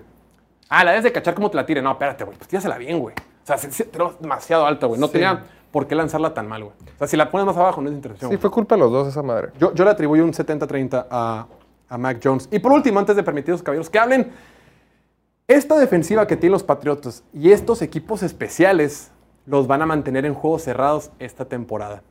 Ah, la debes de cachar como te la tire. No, espérate, güey. Pues tírasela bien, güey. O sea, se, se tiró demasiado alta, güey. No tenía por qué lanzarla tan mal, güey. O sea, si la pones más abajo, no es intercepción. Sí, güey. fue culpa de los dos esa madre. Yo, yo le atribuyo un 70-30 a, a Mac Jones. Y por último, antes de permitir a los caballeros que hablen, esta defensiva que tienen los Patriotas y estos equipos especiales los van a mantener en juegos cerrados esta temporada.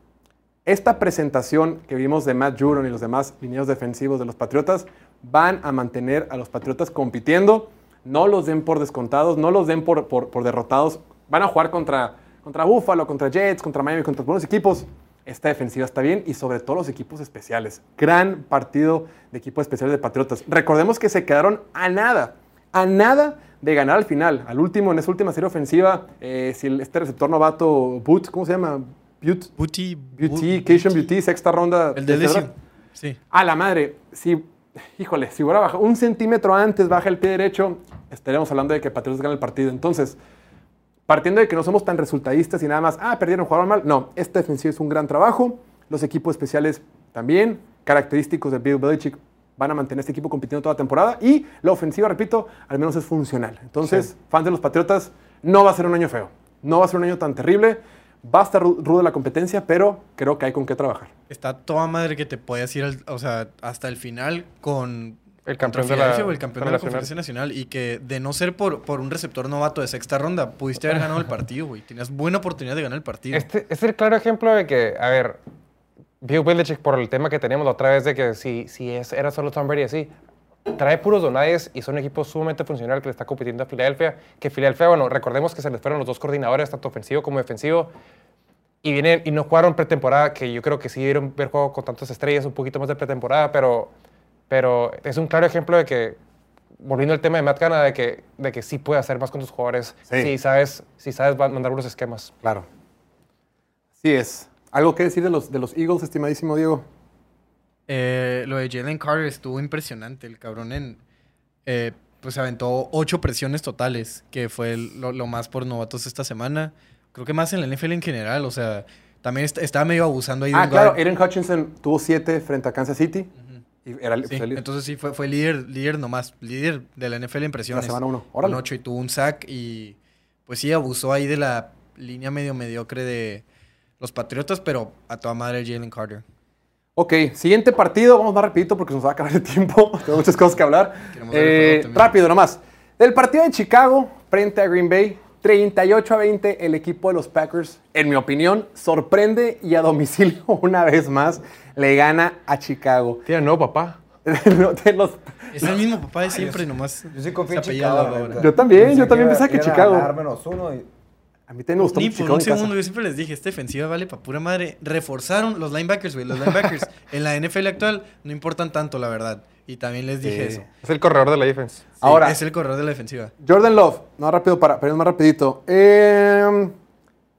Esta presentación que vimos de Matt Judon y los demás lineos defensivos de los Patriotas van a mantener a los Patriotas compitiendo. No los den por descontados, no los den por, por- por derrotados. Van a jugar contra, contra Buffalo, contra Jets, contra Miami, contra buenos equipos. Esta defensiva está bien y sobre todo los equipos especiales. Gran partido de equipos especiales de Patriotas. Recordemos que se quedaron a nada, a nada de ganar al final. Al último, en esa última serie ofensiva, eh, si este receptor novato, Boot, ¿cómo se llama? Beauty, Bu- Cation Beauty, sexta ronda. El de LSU. Sí. A la madre, si, híjole, si hubiera bajado un centímetro antes, baja el pie derecho, estaríamos hablando de que Patriotas gana el partido. Entonces, partiendo de que no somos tan resultadistas y nada más, ah, perdieron, jugaron mal. No, esta defensiva es un gran trabajo. Los equipos especiales también, característicos de Bill Belichick, van a mantener este equipo compitiendo toda la temporada. Y la ofensiva, repito, al menos es funcional. Entonces, fans de los Patriotas, no va a ser un año feo. No va a ser un año tan terrible. Va a estar ru- ruda la competencia, pero creo que hay con qué trabajar. Está toda madre que te puedas ir, al- o sea, hasta el final con El campeón de la- Filadelfia o el campeón de la nacional. Conferencia Nacional y que de no ser por, por un receptor novato de sexta ronda, pudiste haber ganado el partido, güey. Tenías buena oportunidad de ganar el partido. Este es el claro ejemplo de que, a ver, Bill Belichick, por el tema que teníamos la otra vez de que si, si es, era solo Tom Brady así, trae puros donades y son equipos sumamente funcionales que le está compitiendo a Filadelfia. Que Filadelfia, bueno, recordemos que se les fueron los dos coordinadores, tanto ofensivo como defensivo, y vienen y no jugaron pretemporada, que yo creo que sí dieron ver juego con tantas estrellas, un poquito más de pretemporada, pero, pero es un claro ejemplo de que, volviendo al tema de Matt Canada, de que, de que sí puede hacer más con tus jugadores Sí. si sabes, si sabes mandar unos esquemas. Claro. Así es. ¿Algo que decir de los, de los Eagles, estimadísimo Diego? Eh, lo de Jalen Carter estuvo impresionante. El cabrón en. eh, pues aventó ocho presiones totales, que fue lo, lo más por novatos esta semana. Creo que más en la NFL en general. O sea, también est- estaba medio abusando ahí de Ah, un claro, guard. Aiden Hutchinson tuvo siete frente a Kansas City Y era el, Sí, pues, el- entonces sí, fue, fue líder, líder nomás, líder de la NFL en presiones. La semana uno, Con órale. ocho y tuvo un sack y pues sí, abusó ahí de la línea medio mediocre de los Patriotas, pero a toda madre Jalen Carter. Ok, siguiente partido. Vamos más rapidito porque nos va a acabar el tiempo. Tengo muchas cosas que hablar. Eh, rápido nomás. Del partido de Chicago frente a Green Bay, 38 a 20 el equipo de los Packers, en mi opinión, sorprende y a domicilio una vez más le gana a Chicago. Tiene nuevo papá. No, de los- Es el mismo papá de siempre, nomás. Yo sí confío en Chicago. Yo también, Pensé yo también pensaba que a Chicago. ganar menos uno y a mí también me gustó Ni mucho por Chicago un segundo, yo siempre les dije, esta defensiva vale para pura madre. Reforzaron los linebackers, güey. Los linebackers en la NFL actual no importan tanto, la verdad. Y también les dije Sí. eso. Es el corredor de la defense. Sí, Ahora- Es el corredor de la defensiva. Jordan Love, no rápido para, pero más rapidito. Eh,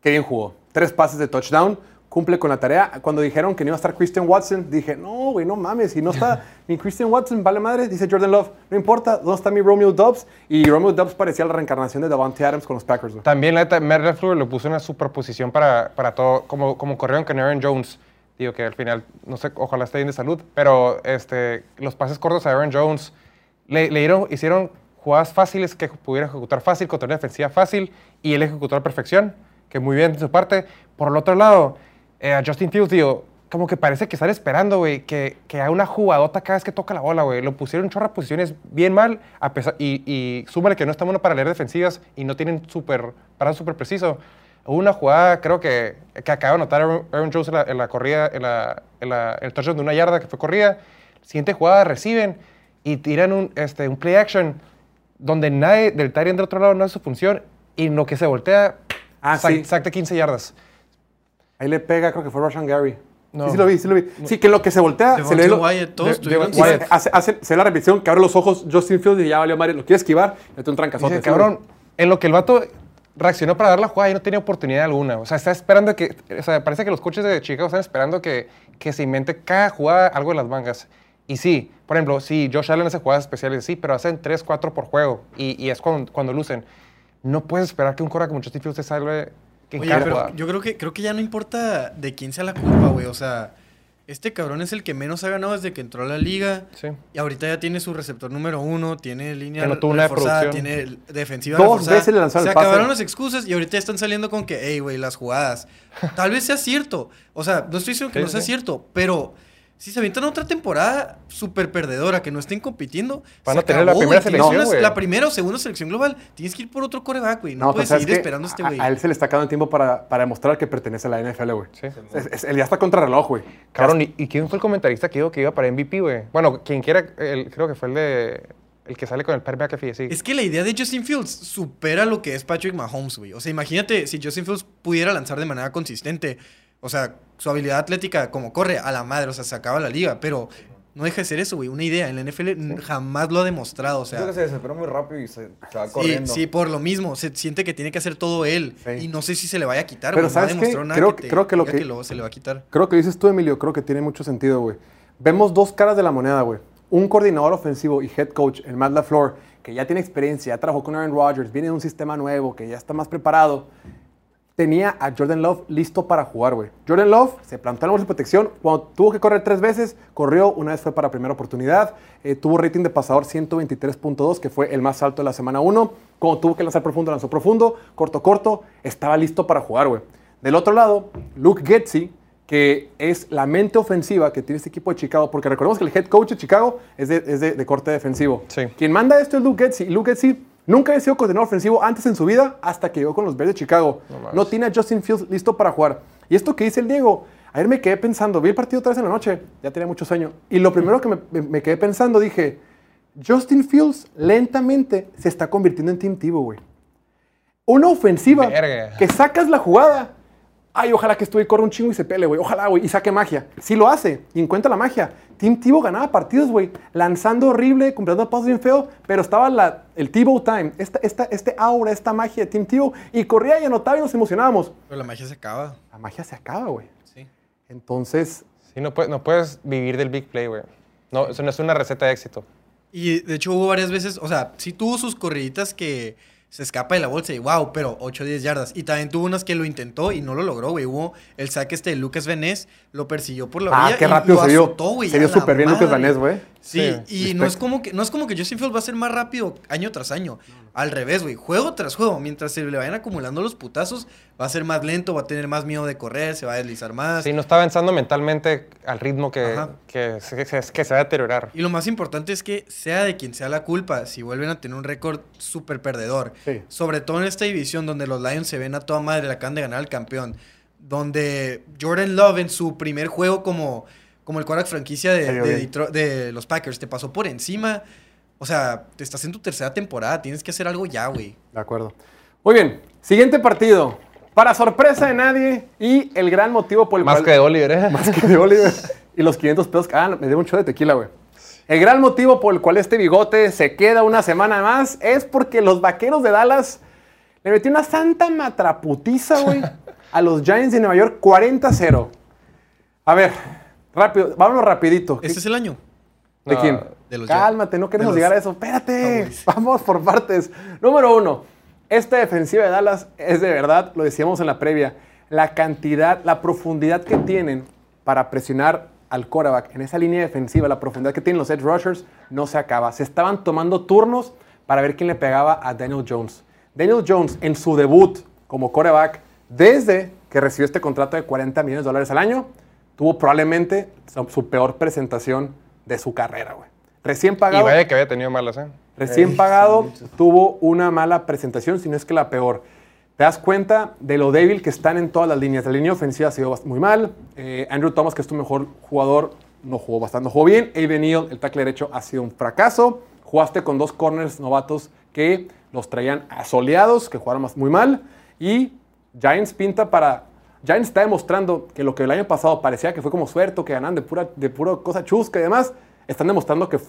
qué bien jugó. Tres pases de touchdown, cumple con la tarea. Cuando dijeron que no iba a estar Christian Watson, dije, no, güey, no mames, si no está ni Christian Watson, vale madre, dice Jordan Love, no importa, ¿dónde está mi Romeo Dobbs? Y Romeo Dobbs parecía la reencarnación de Davante Adams con los Packers. güey. También la neta, Matt lo puso en una superposición para, para todo, como, como corrieron con Aaron Jones. Digo que al final, no sé, ojalá esté bien de salud, pero este, los pases cortos a Aaron Jones le, le dieron- hicieron jugadas fáciles que pudiera ejecutar fácil, contra una defensiva fácil, y él ejecutó a perfección, que muy bien de su parte. Por el otro lado, eh, a Justin Fields, digo, como que parece que están esperando, güey, que, que una jugadota cada vez que toca la bola, güey. Lo pusieron en chorra posiciones bien mal, y, y súmale que no está bueno para leer defensivas y no tienen súper, para súper preciso. Hubo una jugada, creo que, que acaba de anotar Aaron, Jones en la, en la corrida, en, la, en, la- en el touchdown de una yarda que fue corrida. Siguiente jugada, reciben y tiran un, este, un play action donde nadie del Tyrant del otro lado no hace su función y en lo que se voltea, Ah, sac, sí. sac de 15 yardas. Ahí le pega, creo que fue Rashan Gary. No. Sí, sí lo vi, sí lo vi. Sí, que en lo que se voltea, se le lo- Wyatt, todos de-. Sí, Wyatt. hace, hace- se ve la repetición, que abre los ojos Justin Fields y ya valió madre, lo quiere esquivar, le mete un trancazote. Dice, sí, cabrón, en lo que el vato reaccionó para dar la jugada y no tenía oportunidad alguna. O sea, está esperando que. O sea, parece que los coaches de Chicago están esperando que, que se invente cada jugada algo de las mangas. Y sí, por ejemplo, sí, Josh Allen hace jugadas especiales, sí, pero hacen 3, 4 por juego. Y, y es cuando, cuando lucen. No puedes esperar que un cora como Justin Fields te salve que Oye, pero yo creo que, creo que ya no importa de quién sea la culpa, güey. O sea, este cabrón es el que menos ha ganado desde que entró a la liga. Sí. Y ahorita ya tiene su receptor número uno, tiene línea no tuvo una reforzada, producción. tiene el- defensiva Dos reforzada. veces le lanzaron Se el pase. acabaron las excusas y ahorita están saliendo con que, hey, güey, las jugadas. Tal vez sea cierto. O sea, no estoy diciendo que Sí, no sea sí. cierto, pero si se avientan otra temporada súper perdedora, que no estén compitiendo, Van a tener la primera selección, güey. La primera o segunda selección global. Tienes que ir por otro coreback, güey. No, No, puedes ¿sabes seguir esperando a este güey. A, él se le está acabando el tiempo para, para demostrar que pertenece a la NFL, güey. Sí. Es- es- él ya está contra reloj, güey. Cabrón, ¿y, y quién fue el comentarista que dijo que iba para MVP, güey? Bueno, quien quiera, el- creo que fue el de. El que sale con el Pat McAfee, sí. Es que la idea de Justin Fields supera lo que es Patrick Mahomes, güey. O sea, imagínate si Justin Fields pudiera lanzar de manera consistente. O sea, su habilidad atlética, como corre a la madre, o sea, se acaba la liga. Pero no deja de ser eso, güey. Una idea. En la NFL jamás lo ha demostrado. O Creo sea, que se desesperó muy rápido y se, se va sí, corriendo. sí, por lo mismo. Se siente que tiene que hacer todo él. Sí. Y no sé si se le vaya a quitar, Pero güey. No ha ¿sabes qué? demostrado nada Creo que, te creo que lo que- luego se le va a quitar. Creo que dices tú, Emilio, creo que tiene mucho sentido, güey. Vemos dos caras de la moneda, güey. Un coordinador ofensivo y head coach, el Matt LaFleur, que ya tiene experiencia, ya trabajó con Aaron Rodgers, viene de un sistema nuevo, que ya está más preparado. Tenía a Jordan Love listo para jugar, güey. Jordan Love se plantó en la bolsa de protección. Cuando tuvo que correr tres veces, corrió. Una vez fue para primera oportunidad. Eh, tuvo rating de pasador 123.2, que fue el más alto de la semana 1. Cuando tuvo que lanzar profundo, lanzó profundo. Corto, corto. Estaba listo para jugar, güey. Del otro lado, Luke Getzi, que es la mente ofensiva que tiene este equipo de Chicago, porque recordemos que el head coach de Chicago es de, es de- de corte defensivo. Sí. Quien manda esto es Luke Getzi. Y Luke Getzi nunca había sido coordinador ofensivo antes en su vida hasta que llegó con los Bears de Chicago. No, tiene a Justin Fields listo para jugar. Y esto que dice el Diego, ayer me quedé pensando, vi el partido otra vez en la noche, ya tenía mucho sueño, y lo primero que me, me- me quedé pensando, dije, Justin Fields lentamente se está convirtiendo en Team Tebow, güey. Una ofensiva Verga. que sacas la jugada. Ay, ojalá que estuve y corra un chingo y se pele, güey. Ojalá, güey. Y saque magia. Sí lo hace. Y encuentra la magia. Team Tebow ganaba partidos, güey. Lanzando horrible, cumpliendo pasos bien feo. Pero estaba la, el Tebow time. Esta, esta, este aura, esta magia de Team Tebow. Y corría y anotaba y nos emocionábamos. Pero la magia se acaba. La magia se acaba, güey. Sí. Entonces, Sí, no, puedes, no puedes vivir del big play, güey. No, eso no es una receta de éxito. Y de hecho hubo varias veces, o sea, sí tuvo sus corriditas que se escapa de la bolsa y wow, pero 8 o 10 yardas. Y también tuvo unas que lo intentó y no lo logró, güey. Hubo el saque este de Lucas Venés, lo persiguió por la Ah, orilla qué y rápido lo se vio. azotó, güey, Se vio súper bien Lucas. Vanés, güey. Sí, Sí, y no es, como que, no es como que Justin Fields va a ser más rápido año tras año. Al revés, güey. Juego tras juego. Mientras se le vayan acumulando los putazos, va a ser más lento, va a tener más miedo de correr, se va a deslizar más. Sí, no está avanzando mentalmente al ritmo que, que, se, que- que se va a deteriorar. Y lo más importante es que sea de quien sea la culpa, si vuelven a tener un récord súper perdedor, Sí. sobre todo en esta división donde los Lions se ven a toda madre, le acaban de ganar al campeón, donde Jordan Love en su primer juego como, como el quarterback franquicia de, los Packers te pasó por encima, o sea, te estás en tu tercera temporada, tienes que hacer algo ya, güey. De acuerdo. Muy bien. Siguiente partido. Para sorpresa de nadie y el gran motivo por el Más cual... que de Oliver, ¿eh? Más que de Oliver. y los 500 pesos. Ah, me dio un show de tequila, güey. El gran motivo por el cual este bigote se queda una semana más es porque los vaqueros de Dallas le metió una santa matraputiza, güey, a los Giants de Nueva York 40-0. A ver, rápido, vámonos rapidito. Este es el año. ¿De No, quién? de los Cálmate, no queremos los llegar a eso. Espérate, Cowboys. vamos por partes. Número uno, esta defensiva de Dallas es de verdad, lo decíamos en la previa, la cantidad, la profundidad que tienen para presionar al quarterback en esa línea defensiva, la profundidad que tienen los edge rushers, no se acaba. Se estaban tomando turnos para ver quién le pegaba a Daniel Jones. Daniel Jones en su debut como quarterback, desde que recibió este contrato de 40 millones de dólares al año, tuvo probablemente su, su peor presentación de su carrera, güey. Recién Y pagado. vaya que había tenido malas, ¿eh? Recién pagado, tuvo una mala presentación, si no es que la peor. Te das cuenta de lo débil que están en todas las líneas. La línea ofensiva ha sido muy mal. Eh, Andrew Thomas, que es tu mejor jugador, no jugó bastante, no jugó bien. Aiden Neal, el tackle derecho, ha sido un fracaso. Jugaste con dos corners novatos que los traían asoleados, que jugaron muy mal. Y Giants pinta para... Giants está demostrando que lo que el año pasado parecía que fue como suerte, que ganan de pura, de pura cosa chusca y demás, están demostrando que,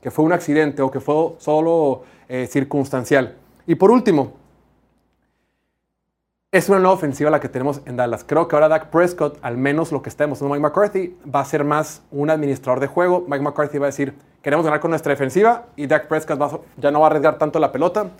que fue un accidente o que fue solo eh, circunstancial. Y por último, es una nueva ofensiva la que tenemos en Dallas. Creo que ahora Dak Prescott, al menos lo que está demostrando Mike McCarthy, va a ser más un administrador de juego. Mike McCarthy va a decir, queremos ganar con nuestra defensiva y Dak Prescott va ya no va a arriesgar tanto la pelota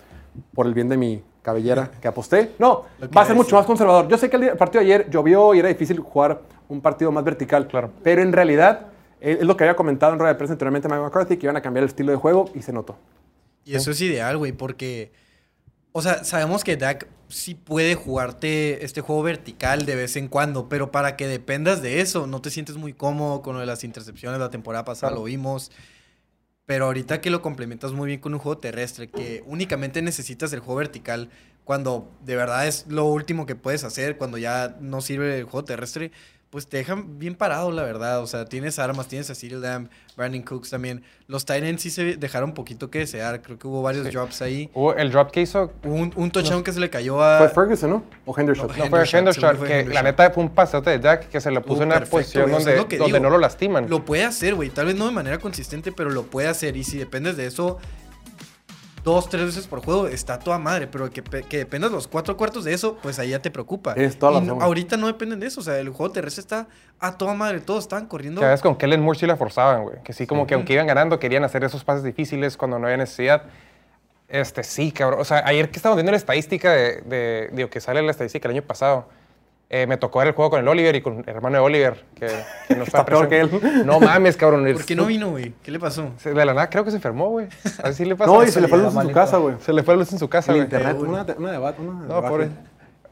por el bien de mi cabellera que aposté. No, que va a ser mucho más conservador. Yo sé que el partido de ayer llovió y era difícil jugar un partido más vertical. Claro. Pero en realidad, eh, es lo que había comentado en rueda de prensa anteriormente Mike McCarthy, que iban a cambiar el estilo de juego y se notó. Y eso es ideal, güey, porque, o sea, sabemos que Dak sí puede jugarte este juego vertical de vez en cuando, pero para que dependas de eso, no te sientes muy cómodo con lo de las intercepciones la temporada pasada, lo vimos. Pero ahorita que lo complementas muy bien con un juego terrestre, que únicamente necesitas el juego vertical cuando de verdad es lo último que puedes hacer, cuando ya no sirve el juego terrestre, pues te dejan bien parado, la verdad. O sea, tienes armas, tienes a CeeDee Lamb, Brandon Cooks también. Los Titans sí se dejaron un poquito que desear. Creo que hubo varios drops ahí. Hubo el drop que hizo, un, un touchdown que se le cayó a... ¿Fue Ferguson, no? ¿O Henderson? No, no fue fue que la neta fue un pasote de Dak que se lo puso Estuvo en una perfecto, posición es donde, donde digo. no lo lastiman. Lo puede hacer, güey. Tal vez no de manera consistente, pero lo puede hacer. Y si dependes de eso dos, tres veces por juego, está toda madre. Pero que, que dependas los cuatro cuartos de eso, pues ahí ya te preocupa. Tienes toda la Y no- ahorita no dependen de eso. O sea, el juego terrestre está a toda madre. Todos estaban corriendo. Que con Kellen Moore sí la forzaban, güey. Que sí, como que aunque iban ganando, querían hacer esos pases difíciles cuando no había necesidad. Este, sí, cabrón. O sea, ayer que estábamos viendo la estadística de, de, digo, que sale la estadística el año pasado, eh, me tocó ver el juego con el Oliver y con el hermano de Oliver, que, que no Está peor que presente. No mames, cabrón. ¿Por qué no vino, güey? ¿Qué le pasó? Se- De la nada creo que se enfermó, güey. Así le pasó. No, y se le fue la luz en su casa, güey. Se le fue la luz en su casa, güey. internet, una, una debate, una No, debate. pobre.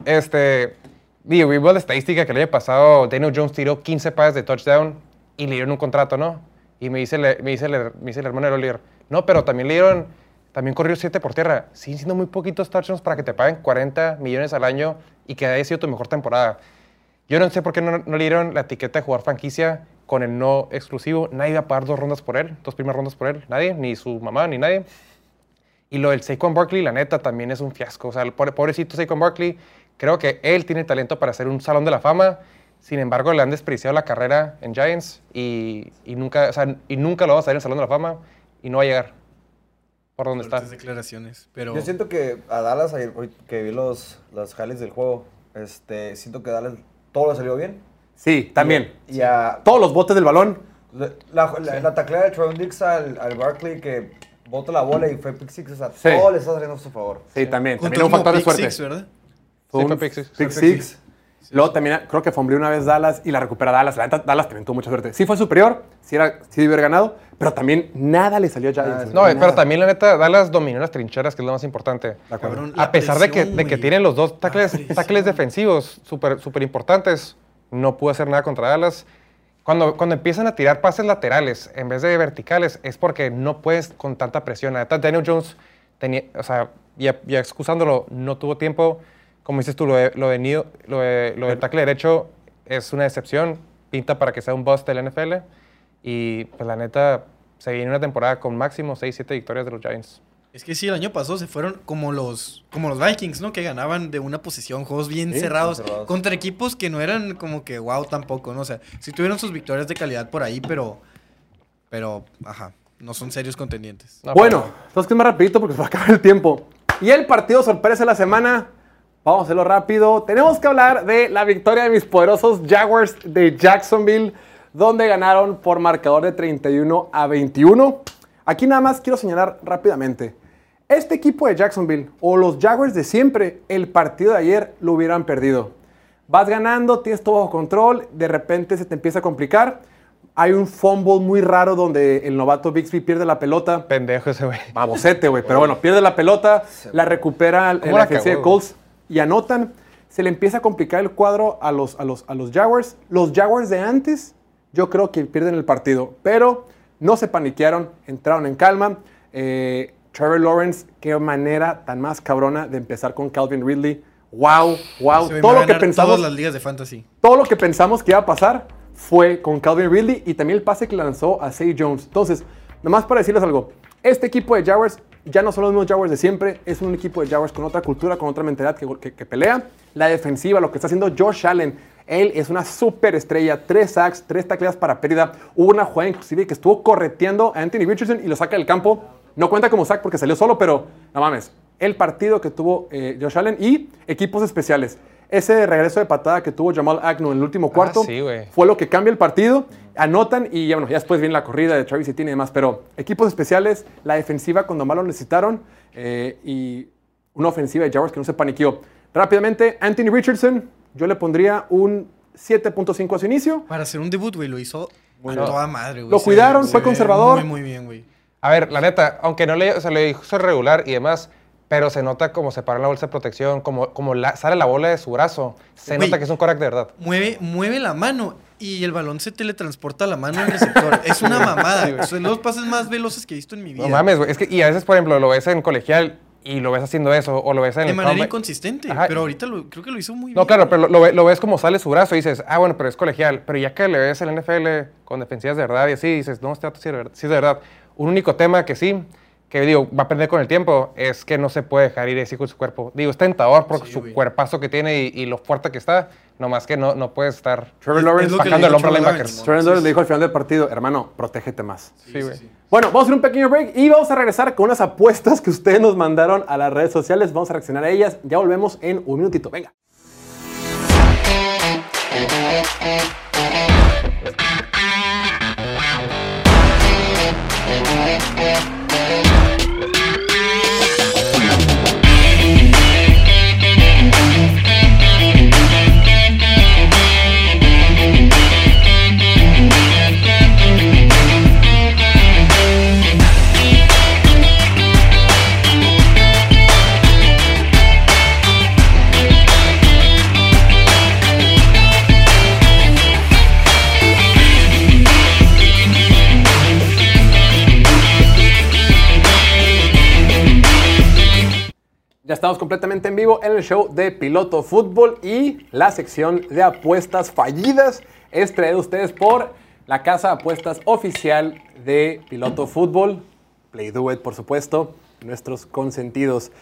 Este, digo, vimos la estadística que el año pasado Daniel Jones tiró 15 pases de touchdown y le dieron un contrato, ¿no? Y me dice, me dice, me dice el hermano de Oliver, no, pero también le dieron, también corrió 7 por tierra. Siguen siendo muy poquitos touchdowns para que te paguen 40 millones al año y que haya sido tu mejor temporada. Yo no sé por qué no, no le dieron la etiqueta de jugar franquicia con el no exclusivo. Nadie iba a pagar dos rondas por él, dos primeras rondas por él. Nadie, ni su mamá, ni nadie. Y lo del Saquon Barkley, la neta, también es un fiasco. O sea, el pobre- pobrecito Saquon Barkley, creo que él tiene talento para hacer un salón de la fama. Sin embargo, le han despreciado la carrera en Giants y, y nunca, o sea, y nunca lo va a hacer en el salón de la fama y no va a llegar por donde está. Declaraciones. Pero... Yo siento que a Dallas, ayer, hoy que vi los, los highlights del juego, este, siento que Dallas todo le salió bien. Sí, también. Y a, Todos los botes del balón. la, la, la tacleada de Trevon Dix al, al Barkley que bota la bola y fue pick six. O sea, Sí. todo le está saliendo a su favor. Sí, también. También un factor de pick suerte. six, ¿verdad? Fue Sí, un fue pick six. pick six. Luego también creo que fumble una vez Dallas y la recupera Dallas. La Dallas también tuvo mucha suerte. Sí fue superior, sí, era, sí debió haber ganado, pero también nada le salió a Giants. Ah, No, Nada. pero también la neta, Dallas dominó las trincheras, que es lo más importante. De acuerdo. Cabrón, A pesar de que, presión, de que tienen los dos tackles, presión. tackles defensivos súper super importantes, no pudo hacer nada contra Dallas. Cuando, cuando empiezan a tirar pases laterales en vez de verticales, es porque no puedes con tanta presión. La neta, Daniel Jones, tenía, o sea, ya, ya excusándolo, no tuvo tiempo. Como dices tú, lo de, lo de, lo de, lo del tackle derecho es una decepción. Pinta para que sea un bust del NFL. Y pues la neta, se viene una temporada con máximo 6-7 victorias de los Giants. Es que sí, el año pasado se fueron como los, como los Vikings, ¿no? Que ganaban de una posición, juegos bien Sí, cerrados, cerrados. contra equipos que no eran como que wow tampoco, ¿no? O sea, sí tuvieron sus victorias de calidad por ahí, pero, pero, ajá, no son serios contendientes. No, Bueno, entonces que es más rapidito porque se va a acabar el tiempo. Y el partido sorpresa de la semana, vamos a hacerlo rápido. Tenemos que hablar de la victoria de mis poderosos Jaguars de Jacksonville, donde ganaron por marcador de 31 a 21. Aquí nada más quiero señalar rápidamente. Este equipo de Jacksonville o los Jaguars de siempre, el partido de ayer lo hubieran perdido. Vas ganando, tienes todo bajo control, de repente se te empieza a complicar. Hay un fumble muy raro donde el novato Bixby pierde la pelota. Pendejo ese güey. Babocete, güey. Pero bueno, pierde la pelota, la recupera en ¿Cómo la defensiva de Colts y anotan. Se le empieza a complicar el cuadro a los, a, los, a los Jaguars. Los Jaguars de antes, yo creo que pierden el partido. Pero no se paniquearon, entraron en calma. Eh, Trevor Lawrence, qué manera tan más cabrona de empezar con Calvin Ridley. Wow, wow. Se Todo lo que pensamos Todas las ligas de fantasy. todo lo que pensamos que iba a pasar fue con Calvin Ridley y también el pase que lanzó a Say Jones. Entonces, nomás para decirles algo, este equipo de Jaguars ya no son los mismos Jaguars de siempre, es un equipo de Jaguars con otra cultura, con otra mentalidad que, que- que pelea. La defensiva, lo que está haciendo Josh Allen, él es una súper estrella, tres sacks, tres tacleadas para pérdida. Hubo una jugada inclusive que estuvo correteando a Anthony Richardson y lo saca del campo. No cuenta como sack porque salió solo, pero no mames. El partido que tuvo eh, Josh Allen y equipos especiales. Ese regreso de patada que tuvo Jamal Agnew en el último cuarto sí, güey. fue lo que cambia el partido. Anotan y ya, bueno, ya después viene la corrida de Travis Etienne y demás. Pero equipos especiales, la defensiva cuando más lo necesitaron eh, y una ofensiva de Jaguars que no se paniqueó. Rápidamente, Anthony Richardson, yo le pondría un 7.5 a su inicio. Para hacer un debut, güey, lo hizo a Bueno. toda madre, güey. Lo cuidaron, se fue conservador. Muy, muy bien, güey. A ver, la neta, aunque no le, o sea, le hizo regular y demás, pero se nota como se para en la bolsa de protección, como, como la- sale la bola de su brazo. Se nota que es un corac de verdad. Mueve, mueve la mano y el balón se teletransporta a la mano del receptor. es una mamada. güey. Son los pases más veloces que he visto en mi vida. No mames, güey. Es que, y a veces, por ejemplo, lo ves en colegial y lo ves haciendo eso, o lo ves en De el manera combine. inconsistente. Ajá. Pero ahorita lo- creo que lo hizo muy bien. No, claro, pero lo, lo ve- lo ves como sale su brazo y dices, ah, bueno, pero es colegial. Pero ya que le ves el NFL con defensivas de verdad y así, dices, no, este dato sí sí es de verdad. Un único tema que sí, que digo, va a aprender con el tiempo, es que no se puede dejar ir así con su cuerpo. Digo, es tentador por Sí, su güey. cuerpazo que tiene y, y lo fuerte que está, nomás que no, no puedes estar Trevor Lawrence bajando el hombro al Trevor linebacker. Lawrence. Trevor Lawrence le dijo al final del partido, hermano, protégete más. Sí, güey. Bueno, vamos a hacer un pequeño break y vamos a regresar con unas apuestas que ustedes nos mandaron a las redes sociales. Vamos a reaccionar a ellas. Ya volvemos en un minutito. Venga. Ya estamos completamente en vivo en el show de Piloto Fútbol y la sección de apuestas fallidas es traída a ustedes por la casa de apuestas oficial de Piloto Fútbol, Play Do It, por supuesto, nuestros consentidos.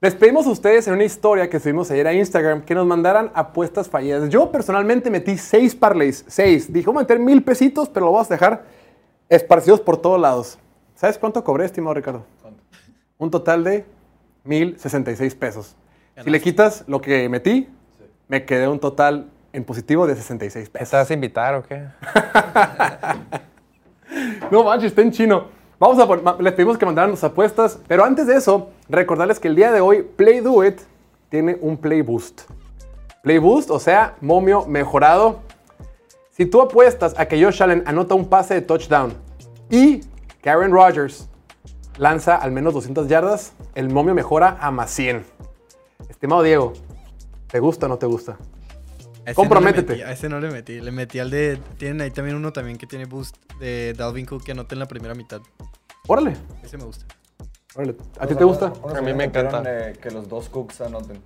Les pedimos a ustedes en una historia que subimos ayer a Instagram que nos mandaran apuestas fallidas. Yo personalmente metí seis parlays, seis. Dije, voy a meter mil pesitos, pero lo vamos a dejar esparcidos por todos lados. ¿Sabes cuánto cobré, estimado Ricardo? Un total de 1,066 pesos. Si le quitas lo que metí, me quedé un total en positivo de 66 pesos. ¿Estás a invitar o qué? No manches, está en chino. Vamos a les pedimos que mandaran sus apuestas, pero antes de eso, recordarles que el día de hoy Play Do It tiene un Play Boost. Play Boost, o sea, momio mejorado. Si tú apuestas a que Josh Allen anota un pase de touchdown y Aaron Rodgers lanza al menos 200 yardas, el momio mejora a más 100. Estimado Diego, ¿te gusta o no te gusta? A Comprométete. no le metí, a ese no le metí. Le metí al de. Tienen ahí también uno también que tiene boost de Dalvin Cook que anota en la primera mitad. Órale, Ese me gusta. órale. ¿A ti te gusta? A mí me encanta. eh, que los dos cooks anoten.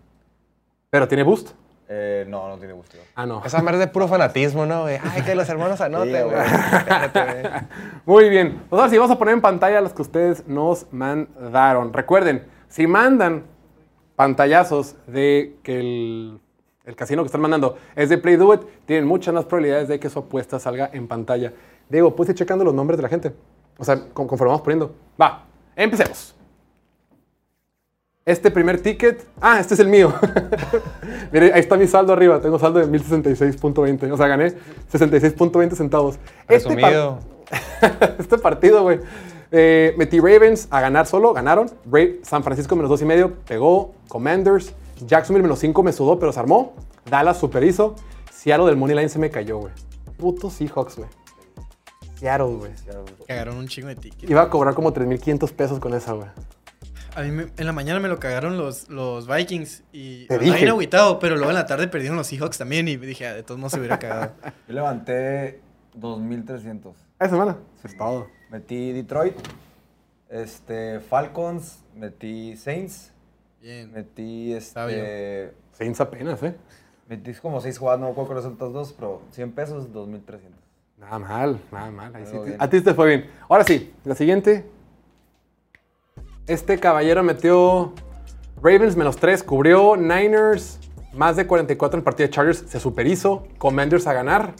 ¿Pero tiene boost? Eh, no, no tiene gusto. Ah, no. Esa madre es de puro fanatismo, ¿no, güey? Ay, que los hermanos anoten, güey. Muy bien. Pues ahora sí, vamos a poner en pantalla las que ustedes nos mandaron. Recuerden, si mandan pantallazos de que el, el casino que están mandando es de Play Do It, tienen muchas más probabilidades de que su apuesta salga en pantalla. Diego, ¿puedes ir checando los nombres de la gente? O sea, con- conforme vamos poniendo. Va, empecemos. Este primer ticket. Ah, este es el mío. Mire, ahí está mi saldo arriba. Tengo saldo de 1066.20. O sea, gané 66.20 centavos. Este par- este partido, güey. Eh, metí Ravens a ganar solo, ganaron. Ra- San Francisco menos dos y medio, pegó. Commanders. Jacksonville menos cinco me sudó, pero se armó. Dallas super hizo. Seattle del Money Line se me cayó, güey. Putos Seahawks, güey. Seattle, güey. Cagaron un chingo de tickets. Iba a cobrar como 3.500 pesos con esa, güey. A mí me- en la mañana me lo cagaron los, los Vikings y dije. bien agüitado, pero luego en la tarde perdieron los Seahawks también y dije, ah, de todos modos se hubiera cagado. Yo levanté 2.300. Esa semana. Es todo. Metí Detroit, este, Falcons, metí Saints, Bien. metí Sabio. este. Saints apenas, ¿eh? Metí como 6 jugadas, no me acuerdo cuáles son los dos, pero 100 pesos, 2.300. Nada mal, nada mal. Ahí sí te- a ti te fue bien. Ahora sí, la siguiente. Este caballero metió Ravens menos 3, cubrió Niners más de 44 en el partido de Chargers, se superhizo. Commanders a ganar.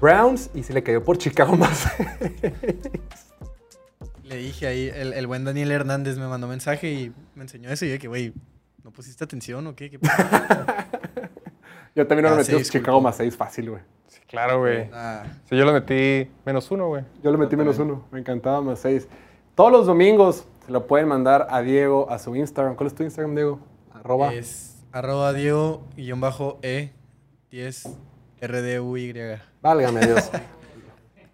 Browns y se le cayó por Chicago más. Le dije ahí, el, el buen Daniel Hernández me mandó mensaje y me enseñó eso y yo que, güey, ¿no pusiste atención o qué? ¿Qué pasa?" Yo también Ah, lo metió sí, disculpa. Chicago más 6 fácil, güey. Sí, claro, güey. Ah, Sí, yo lo metí menos uno, güey. Yo le metí menos uno, me encantaba más 6. Todos los domingos se lo pueden mandar a Diego a su Instagram. ¿Cuál es tu Instagram, Diego? Arroba. es arroba Diego guion bajo E 10 RDUY. Válgame Dios.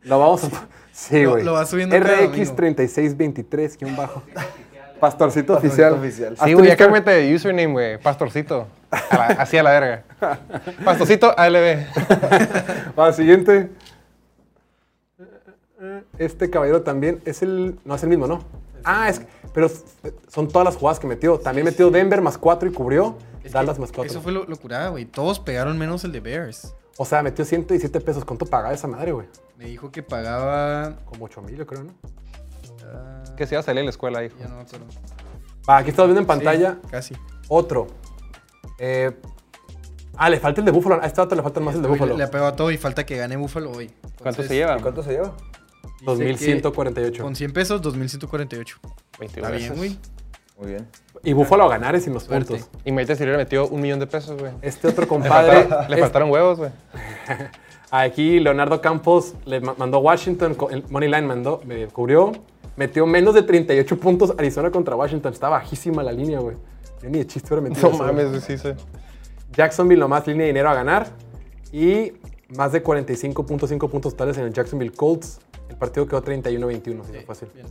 Lo vamos a. Sí, Lo- güey. lo vas subiendo cada RX3623, guion bajo. Pastorcito oficial. oficial. Haz Sí, güey, acá Instagram- mete de username, güey. Pastorcito. A la- así a la verga. Pastorcito ALB. Va, siguiente. Este caballero también es el. No es el mismo, ¿no? Ah, es. Pero son todas las jugadas que metió. También metió Denver más 4 y cubrió. Dallas más 4. Eso fue lo, locura, güey. Todos pegaron menos el de Bears. O sea, metió 117 pesos. ¿Cuánto pagaba esa madre, güey? Me dijo que pagaba. Como 8 mil, yo creo, ¿no? ah, Que se iba a salir de la escuela, hijo. ya no me acuerdo. Va, aquí estamos viendo en pantalla Sí, casi. otro. Eh, ah, le falta el de Buffalo. A este vato le falta más el de Buffalo. Le, pegó a todo y falta que gane Buffalo hoy. ¿Cuánto se lleva? ¿Y cuánto se lleva? Dice que 2148. Con 100 pesos, 2148. 21 Está bien, güey. Muy bien. Y Buffalo a ganar es sin los Suerte. puntos. Y Maite si le metió un millón de pesos, güey. Este otro Le compadre. faltaron, le faltaron huevos, güey. Aquí Leonardo Campos le ma- mandó Washington, el Money Line mandó, me cubrió, metió menos de 38 puntos Arizona contra Washington. Está bajísima la línea, güey. Yo ni de chiste hubiera metido No eso, mames, güey. güey, sí, sí. Jacksonville nomás línea de dinero a ganar. Y más de 45.5 puntos totales en el Jacksonville Colts. El partido quedó 31-21, si no Sí, fácil. bien.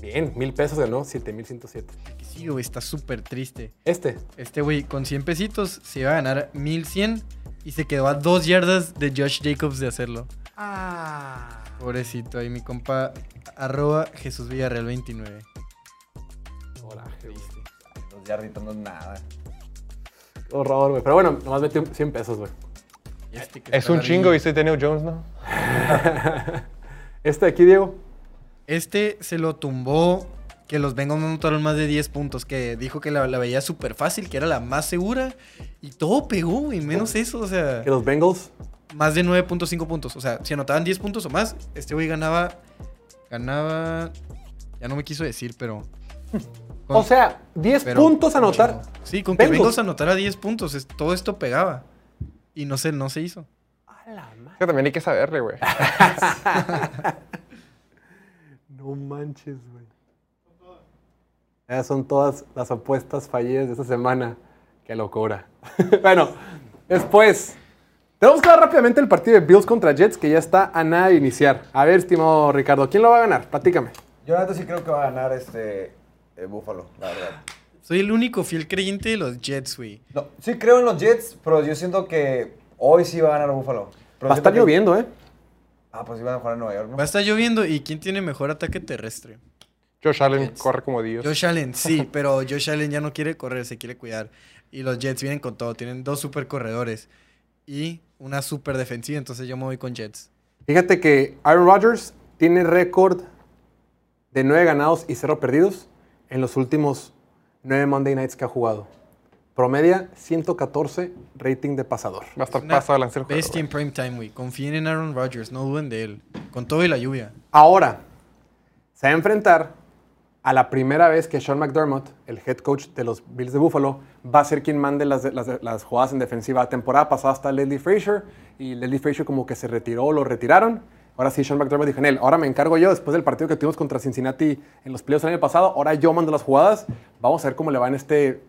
Bien, mil pesos ganó, 7107. Que sí, güey, está súper triste. Este, Este güey con 100 pesitos se iba a ganar 1100 y se quedó a dos yardas de Josh Jacobs de hacerlo. Pobrecito, ahí mi compa arroba Jesús Villarreal 29. hola, Los yarditos no es nada. qué horror, güey. Pero bueno, nomás metió 100 pesos, güey. Y este Es un chingo, larguillo. ¿viste Daniel Jones, no? Este de aquí, Diego. Este se lo tumbó que los Bengals no anotaron más de 10 puntos, que dijo que la, la veía súper fácil, que era la más segura y todo pegó, y menos eso, o sea, Que los Bengals más de 9.5 puntos. O sea, si anotaban 10 puntos o más, este güey ganaba, ganaba, ya no me quiso decir, pero... con- O sea, 10 pero puntos a anotar. Sí, con que Bengals. Bengals anotara 10 puntos, es- todo esto pegaba. Y no se, no se hizo. Es que también hay que saberle, güey. No manches, güey. Esas son todas las apuestas fallidas de esta semana. Qué locura. bueno, después. Tenemos que ver rápidamente el partido de Bills contra Jets que ya está a nada de iniciar. A ver, estimado Ricardo, ¿quién lo va a ganar? Platícame. Yo neta sí creo que va a ganar este eh, Buffalo, la verdad. Soy el único fiel creyente de los Jets, güey. No, sí creo en los Jets, pero yo siento que hoy sí va a ganar Buffalo. Pero Va a estar que- lloviendo, ¿eh? Ah, pues van a jugar en Nueva York, ¿no? Va a estar lloviendo y ¿quién tiene mejor ataque terrestre? Josh Allen Jets. corre como Dios. Josh Allen, sí, pero Josh Allen ya no quiere correr, se quiere cuidar. Y los Jets vienen con todo, tienen dos super corredores y una super defensiva, entonces yo me voy con Jets. Fíjate que Aaron Rodgers tiene récord de 9 ganados y 0 perdidos en los últimos 9 Monday Nights que ha jugado. Promedia 114 rating de pasador. Va a estar pasado lanzar. Bestia en prime time, güey. Confíen en Aaron Rodgers, no duden de él. Con todo y la lluvia. Ahora, se va a enfrentar a la primera vez que Sean McDermott, el head coach de los Bills de Buffalo, va a ser quien mande las, las- las jugadas en defensiva. La temporada pasada está Leslie Frazier y Leslie Frazier como que se retiró, lo retiraron. Ahora sí, Sean McDermott dijo en él, ahora me encargo yo después del partido que tuvimos contra Cincinnati en los playoffs el año pasado, ahora yo mando las jugadas. Vamos a ver cómo le va en este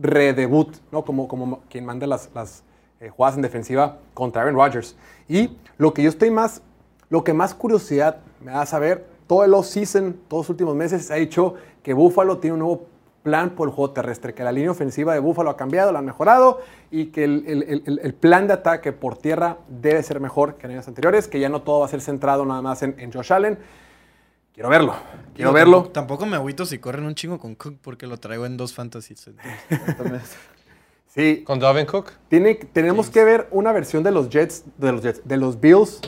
redebut, ¿no? Como, como quien manda las, las eh, jugadas en defensiva contra Aaron Rodgers. Y lo que yo estoy más, lo que más curiosidad me da saber, todo el off-season, todos los últimos meses, se ha dicho que Buffalo tiene un nuevo plan por el juego terrestre, que la línea ofensiva de Buffalo ha cambiado, la han mejorado y que el, el- el- plan de ataque por tierra debe ser mejor que en años anteriores, que ya no todo va a ser centrado nada más en, en Josh Allen. Quiero verlo, quiero verlo. Tampoco, tampoco me agüito si corren un chingo con Cook porque lo traigo en dos fantasies. entonces. Sí, Con Dalvin Cook. Tiene, tenemos que ver una versión de los Jets, de los Jets, de los Bills,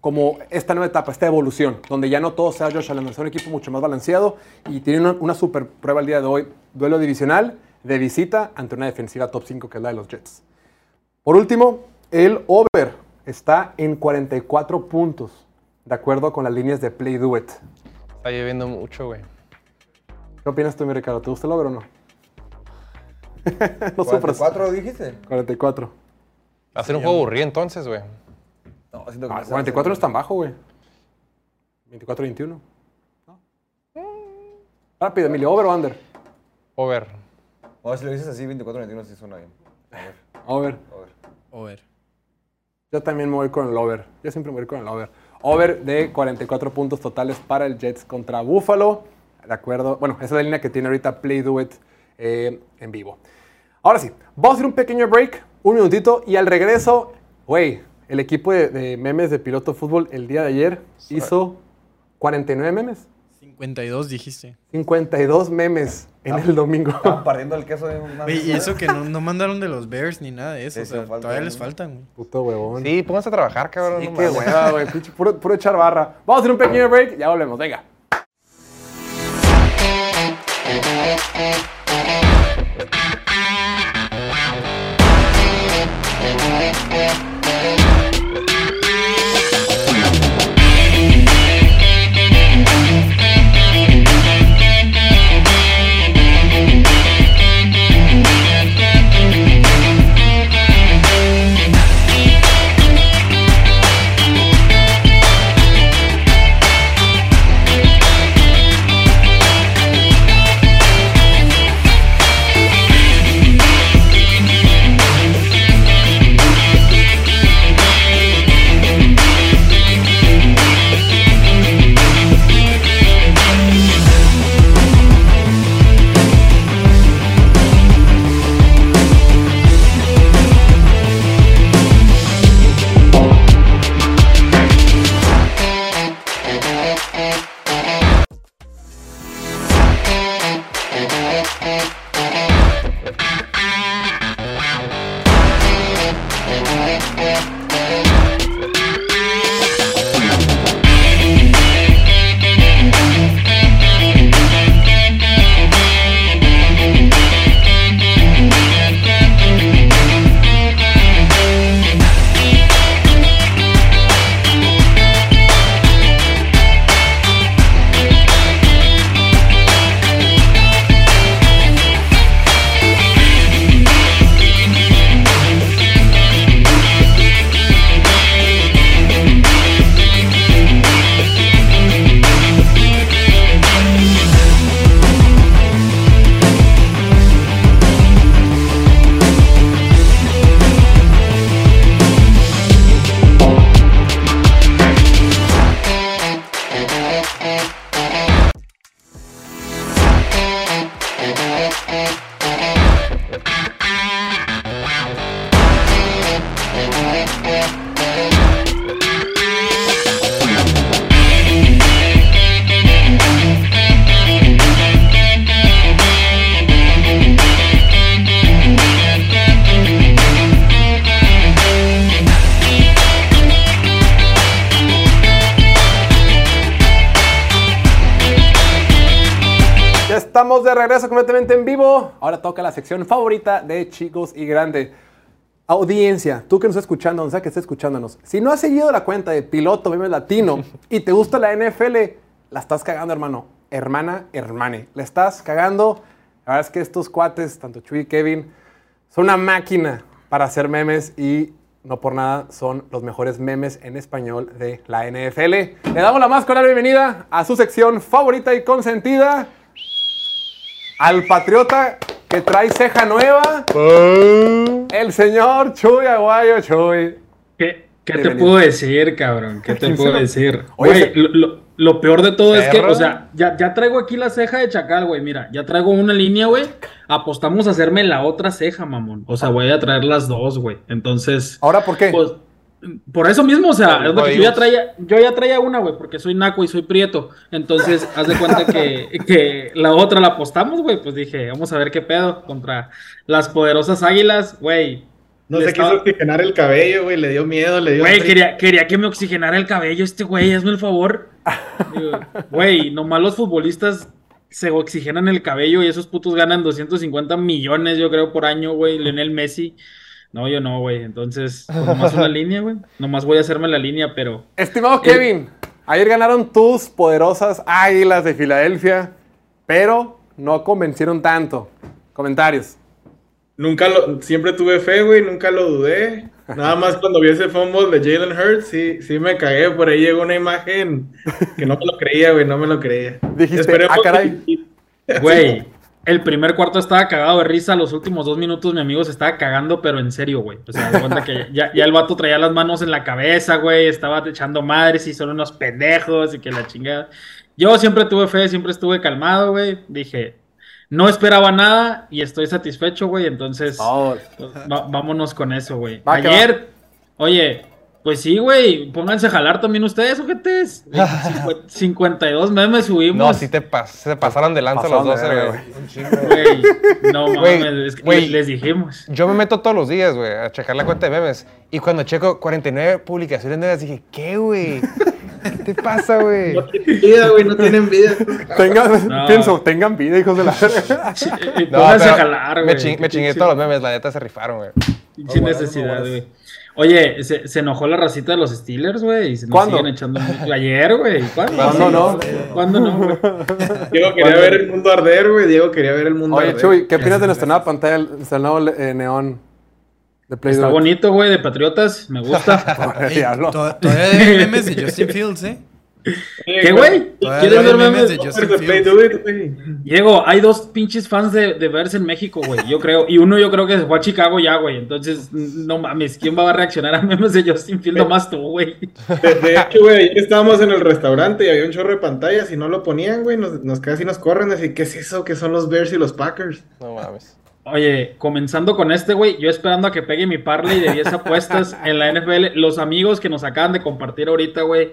como esta nueva etapa, esta evolución, donde ya no todo sea Josh Allen, es un equipo mucho más balanceado y tiene una, una super prueba el día de hoy, duelo divisional de visita ante una defensiva top 5 que es la de los Jets. Por último, el over está en 44 puntos, de acuerdo con las líneas de Play Do It. Está lloviendo mucho, güey. ¿Qué opinas tú, mi Ricardo? ¿Te gusta el over o no? no sufras. ¿44 dijiste? 44. Va a ser un juego aburrido entonces, güey. No, siento que Ah, me está 44 no es tan bajo, güey. 24-21. ¿No? Rápido, Emilio. ¿Over o under? Over. No, si lo dices así, 24-21 sí suena bien. Over. a ver. Over. Yo también me voy con el over. Yo siempre me voy con el over. Over de 44 puntos totales para el Jets contra Buffalo. De acuerdo. Bueno, esa es la línea que tiene ahorita Play Do It eh, en vivo. Ahora sí, vamos a hacer un pequeño break, un minutito, y al regreso, güey, el equipo de, de memes de piloto fútbol el día de ayer hizo 49 memes. 52 dijiste. 52 memes en el domingo. Estaban partiendo el queso de un Güey, y eso que no, no mandaron de los Bears ni nada de eso. Sí, o sea, sí, falta todavía les faltan, güey. Puto huevón. Sí, pónganse a trabajar, cabrón. Sí, no qué mames. hueva, güey. pinche Puro, puro echar barra. Vamos a hacer un pequeño break. Ya volvemos. Venga. Ahora toca la sección favorita de chicos y grandes. Audiencia, tú que nos estás escuchando, donde sea que estés escuchándonos, si no has seguido la cuenta de Piloto Memes Latino y te gusta la NFL, la estás cagando, hermano. Hermana, hermane. La estás cagando. La verdad es que estos cuates, tanto Chuy y Kevin, son una máquina para hacer memes y no por nada son los mejores memes en español de la NFL. Le damos la más cordial bienvenida a su sección favorita y consentida, al patriota que trae ceja nueva, el señor Chuy Aguayo Chuy. ¿Qué, qué te puedo decir, cabrón? ¿Qué te puedo decir? Oye, lo, lo- lo peor de todo es que, o sea, ya, ya traigo aquí la ceja de chacal, güey. Mira, ya traigo una línea, güey. Apostamos a hacerme la otra ceja, mamón. O sea, voy a traer las dos, güey. Entonces, ¿Ahora por qué? pues, por eso mismo, o sea, es lo que yo ya traía, yo ya traía una, güey, porque soy naco y soy prieto. Entonces, haz de cuenta que, que la otra la apostamos, güey. Pues dije, vamos a ver qué pedo contra las poderosas águilas, güey. No se quiso estaba- oxigenar el cabello, güey, le dio miedo, le dio... Güey, quería, quería que me oxigenara el cabello este güey, hazme el favor. Güey, nomás los futbolistas se oxigenan el cabello y esos putos ganan 250 millones, yo creo, por año, güey. Lionel Messi. No, yo no, güey. Entonces, pues nomás una línea, güey. Nomás voy a hacerme la línea, pero. Estimado Kevin, ayer ganaron tus poderosas águilas de Filadelfia, pero no convencieron tanto. Comentarios. Nunca lo... Siempre tuve fe, güey, nunca lo dudé. Nada más cuando vi ese fumble de Jalen Hurts, sí, sí me cagué. Por ahí llegó una imagen que no me lo creía, güey, no me lo creía. Dijiste, Esperemos "Ah, caray". que- Güey, el primer cuarto estaba cagado de risa. Los últimos dos minutos mi amigo se estaba cagando, pero en serio, güey. O sea, de cuenta que ya, ya el vato traía las manos en la cabeza, güey. Estaba echando madres y son unos pendejos y que la chingada. Yo siempre tuve fe, siempre estuve calmado, güey. Dije, no esperaba nada y estoy satisfecho, güey. Entonces, Oh, pues, va- vámonos con eso, güey. Ayer, oye, pues sí, güey. Pónganse a jalar también ustedes, ojetes. Cincu- 52 memes subimos. No, sí te, pas- se pasaron de lanza los dos, güey. Güey, no Güey, mames, es que güey. les dijimos. Yo me meto todos los días, güey, a checar la cuenta de memes. Y cuando checo 49 publicaciones nuevas, dije, ¿qué, güey? ¿Qué te pasa, güey? No tienen vida, güey, no tienen vida. tengan, No. pienso, tengan vida, hijos de la verga. Eh, No, Pónganse a jalar, me, güey. ching- me chingué todos los memes, la neta se rifaron, güey. Sin necesidad, güey. Oye, se, se enojó la racita de los Steelers, güey. Y se nos ¿Cuándo? siguen echando. Ayer, güey. ¿Cuándo? ¿Cuándo no? ¿Cuándo no, güey? Diego quería ver el mundo arder, güey, Diego quería ver el mundo Oye, arder. Chuy, ¿qué opinas de nuestra nueva pantalla, nuestro nuevo eh, neón de Play Está bonito, güey, de Patriotas. Me gusta. Todavía hay memes de Justin Fields, ¿eh? ¿Qué, güey? ¿Quieres ver memes de Justin. Diego, hay dos pinches fans de, de verse en México, güey. Yo creo. Y uno yo creo que se fue a Chicago ya, güey. Entonces, no mames, ¿quién va a reaccionar a memes de Justin Fields? Nomás tú, güey. De, hecho, güey, ayer estábamos en el restaurante y había un chorro de pantallas y no lo ponían, güey, nos, nos casi nos corren, así, ¿qué es eso? ¿Qué son los Bears y los Packers? No mames. Oye, comenzando con este, güey, yo esperando a que pegue mi parlay de 10 apuestas en la NFL. Los amigos que nos acaban de compartir ahorita, güey.